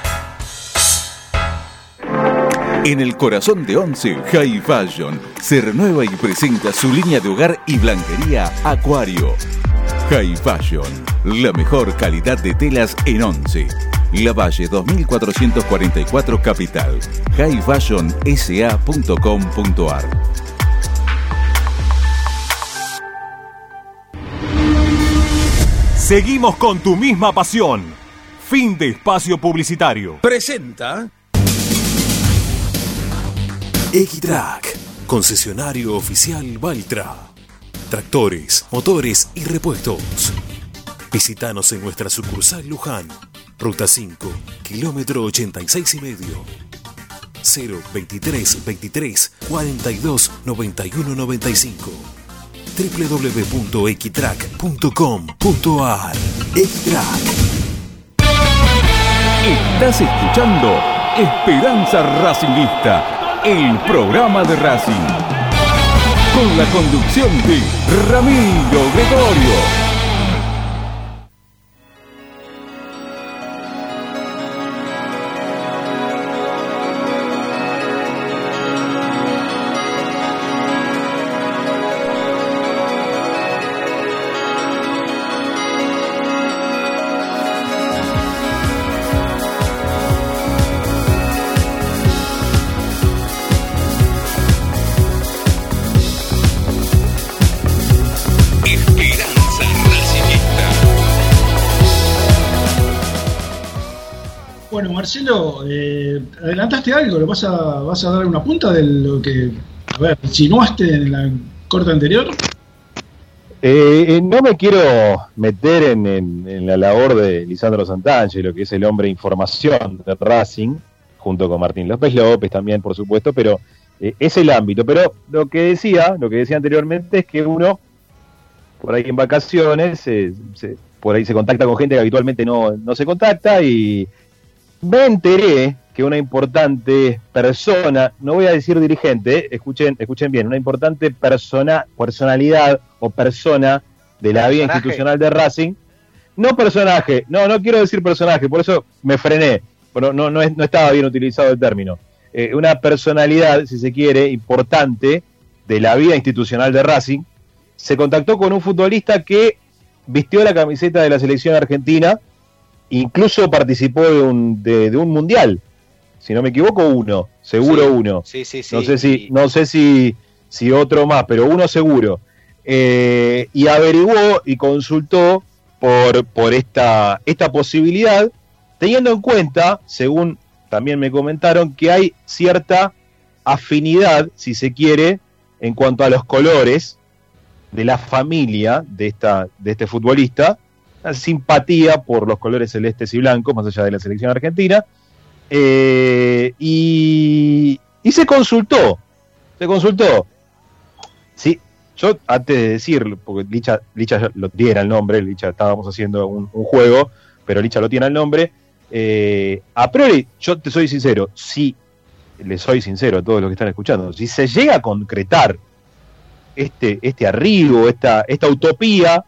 En el corazón de Once, High Fashion se renueva y presenta su línea de hogar y blanquería Acuario. High Fashion, la mejor calidad de telas en Once. La Valle 2444 Capital. highfashionsa.com.ar Seguimos con tu misma pasión. Fin de espacio publicitario. Presenta Equitrack, concesionario oficial Valtra. Tractores, motores y repuestos. Visítanos en nuestra sucursal Luján, Ruta 5, kilómetro 86 y medio. 0 23 23 42 91 95 www.equitrack.com.ar Equitrack Estás escuchando Esperanza Racingista, el programa de Racing. Con la conducción de Ramiro Gregorio. Adelantaste algo, ¿lo vas a, vas a dar una punta de lo que, a ver, insinuaste en la corte anterior? Eh, eh, no me quiero meter en, en- la labor de Lisandro Santangelo, que es el hombre de información de Racing, junto con Martín López López también, por supuesto, pero eh, es el ámbito. Pero lo que decía, lo que decía anteriormente es que uno, por ahí en vacaciones, se- por ahí se contacta con gente que habitualmente no, no se contacta y me enteré que una importante persona, no voy a decir dirigente, eh, escuchen, escuchen bien, una importante persona, personalidad o persona de la vida institucional de Racing, no personaje, no, no quiero decir personaje, por eso me frené, pero no, no, no estaba bien utilizado el término. Eh, una personalidad, si se quiere, importante de la vida institucional de Racing, se contactó con un futbolista que vistió la camiseta de la selección argentina, incluso participó de un, de, de un mundial, si no me equivoco, uno, seguro Sí, uno. Sí, sí, sí. No sé si, no sé si, si otro más, pero uno seguro. Eh, y averiguó y consultó por, por esta, esta posibilidad, teniendo en cuenta, según también me comentaron, que hay cierta afinidad, si se quiere, en cuanto a los colores de la familia de, esta, de este futbolista, una simpatía por los colores celestes y blancos, más allá de la selección argentina, eh, y, se consultó, se consultó. Sí, yo antes de decirlo, porque Licha, Licha lo tiene el nombre, Licha estábamos haciendo un, un juego, pero Licha lo tiene el nombre. eh, a priori, yo te soy sincero, si le soy sincero a todos los que están escuchando, si se llega a concretar este, este arribo, esta, esta utopía,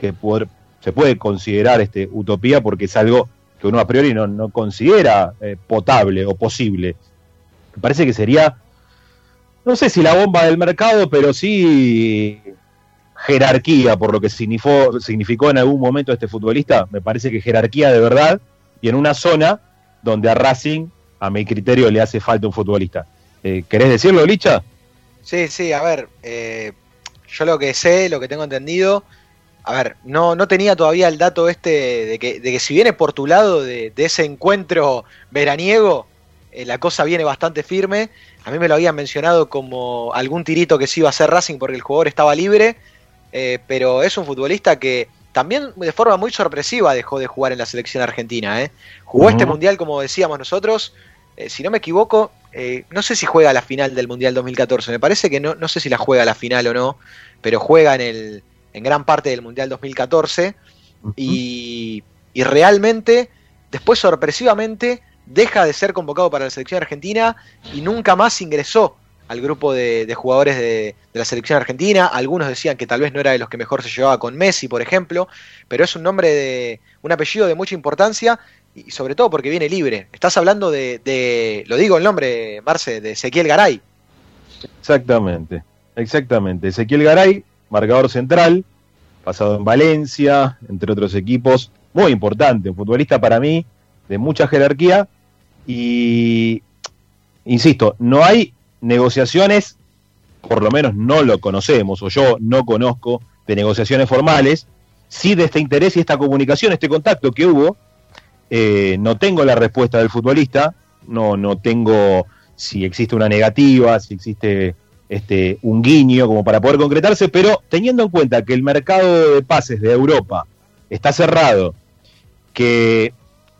que por- se puede considerar este, utopía porque es algo que uno a priori no, no considera eh, potable o posible. Me parece que sería, no sé si la bomba del mercado, pero sí jerarquía por lo que significó, significó en algún momento este futbolista. Me parece que jerarquía de verdad y en una zona donde a Racing, a mi criterio, le hace falta un futbolista. Eh, ¿Querés decirlo, Licha? Sí, sí, a ver, eh, yo lo que sé, lo que tengo entendido, a ver, no, no tenía todavía el dato este de que, de que si viene por tu lado de, de ese encuentro veraniego, eh, la cosa viene bastante firme. A mí me lo habían mencionado como algún tirito que sí iba a hacer Racing porque el jugador estaba libre, eh, pero es un futbolista que también de forma muy sorpresiva dejó de jugar en la selección argentina. ¿eh? Jugó este mundial, como decíamos nosotros, eh, si no me equivoco, eh, no sé si juega la final del Mundial 2014, me parece que no, no sé si la juega la final o no, pero juega en, el, en gran parte del Mundial 2014 y, y realmente, después sorpresivamente, deja de ser convocado para la selección argentina y nunca más ingresó al grupo de, de jugadores de, de la selección argentina. Algunos decían que tal vez no era de los que mejor se llevaba con Messi, por ejemplo, pero es un nombre de un apellido de mucha importancia y sobre todo porque viene libre. Estás hablando de, de lo digo el nombre, Marce, de Ezequiel Garay. Exactamente, exactamente. Ezequiel Garay, marcador central, pasado en Valencia, entre otros equipos, muy importante, un futbolista para mí de mucha jerarquía y, insisto, no hay negociaciones, por lo menos no lo conocemos, o yo no conozco de negociaciones formales, sí de este interés y esta comunicación, este contacto que hubo, eh, no tengo la respuesta del futbolista, no, no tengo si existe una negativa, si existe este, un guiño como para poder concretarse, pero teniendo en cuenta que el mercado de pases de Europa está cerrado, que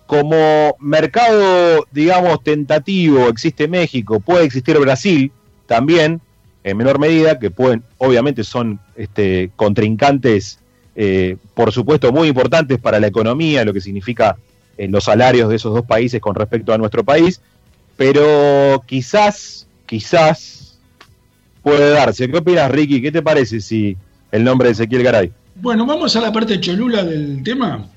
como mercado, digamos, tentativo existe México, puede existir Brasil también, en menor medida, que pueden, obviamente son este, contrincantes, eh, por supuesto, muy importantes para la economía, lo que significa eh, los salarios de esos dos países con respecto a nuestro país, pero quizás, quizás puede darse. ¿Qué opinas, Ricky? ¿Qué te parece si el nombre de Ezequiel Garay? Bueno, vamos a la parte cholula del tema.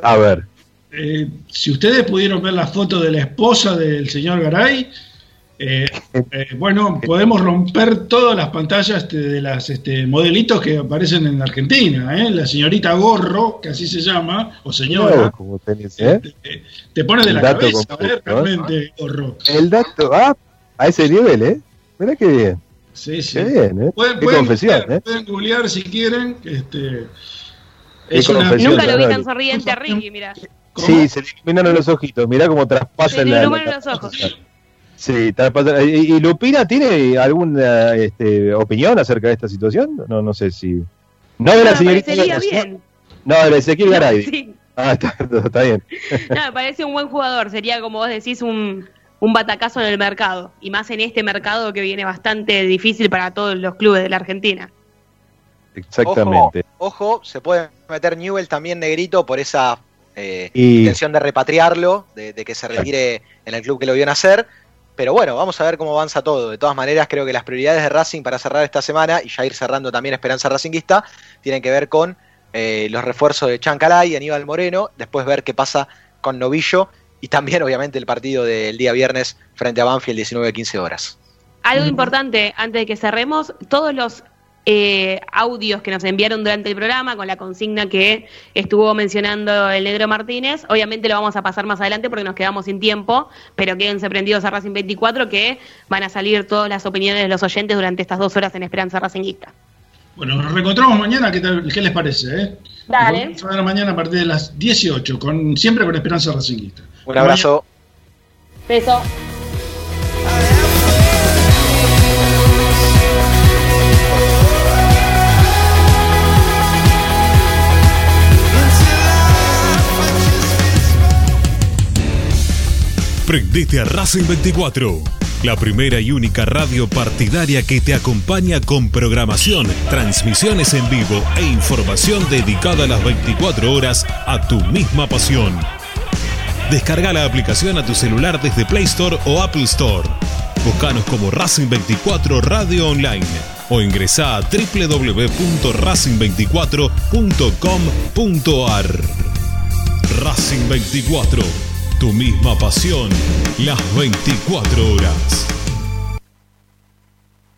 A ver. Eh, si ustedes pudieron ver la foto de la esposa del señor Garay, eh, eh, bueno, podemos romper todas las pantallas este, de las este, modelitos que aparecen en Argentina. ¿eh? La señorita Gorro, que así se llama, o señora, Como tenés, ¿eh? te pone de El la cabeza, completo, ¿eh? realmente, Gorro. El dato, ah, a ese nivel, ¿eh? Mirá qué bien. Sí, sí. Qué bien, ¿eh? Pueden, Qué pueden confesión, googlear, ¿eh? pueden googlear si quieren. Este, es una, Nunca lo vi tan sonriente a Ricky, mira. Sí, se le iluminaron los ojitos. Mirá cómo traspasa Se le iluminaron la- los ojos. Sí, traspasa- ¿Y, y Lupina tiene alguna este, opinión acerca de esta situación? No, no sé si. No de la me señorita. bien. No, de Ezequiel Garay. Sí. Ah, está, está bien. No, me parece un buen jugador. Sería, como vos decís, un, un batacazo en el mercado. Y más en este mercado que viene bastante difícil para todos los clubes de la Argentina. Exactamente. Ojo, ojo, se puede meter Newell también negrito por esa eh, Y- intención de repatriarlo, de, de que se retire en el club que lo vio nacer. Pero bueno, vamos a ver cómo avanza todo. De todas maneras, creo que las prioridades de Racing para cerrar esta semana, y ya ir cerrando también Esperanza Racinguista, tienen que ver con eh, los refuerzos de Chancalay y Aníbal Moreno, después ver qué pasa con Novillo y también obviamente el partido del día viernes frente a Banfield 19-15 horas. Algo importante, antes de que cerremos, todos los eh, audios que nos enviaron durante el programa con la consigna que estuvo mencionando el negro Martínez, obviamente lo vamos a pasar más adelante porque nos quedamos sin tiempo, pero quédense prendidos a Racing 24 que van a salir todas las opiniones de los oyentes durante estas dos horas en Esperanza Racinguista. Bueno, nos reencontramos mañana, ¿qué, tal- qué les parece? Eh? Dale. Nos vamos a ver mañana a partir de las 18, con, siempre con Esperanza Racinguista. Un abrazo. Beso. Prendete a Racing 24, la primera y única radio partidaria que te acompaña con programación, transmisiones en vivo e información dedicada a las 24 horas a tu misma pasión. Descarga la aplicación a tu celular desde Play Store o Apple Store. Búscanos como Racing 24 Radio Online o ingresa a www.racing24.com.ar. Racing 24, tu misma pasión, las 24 horas.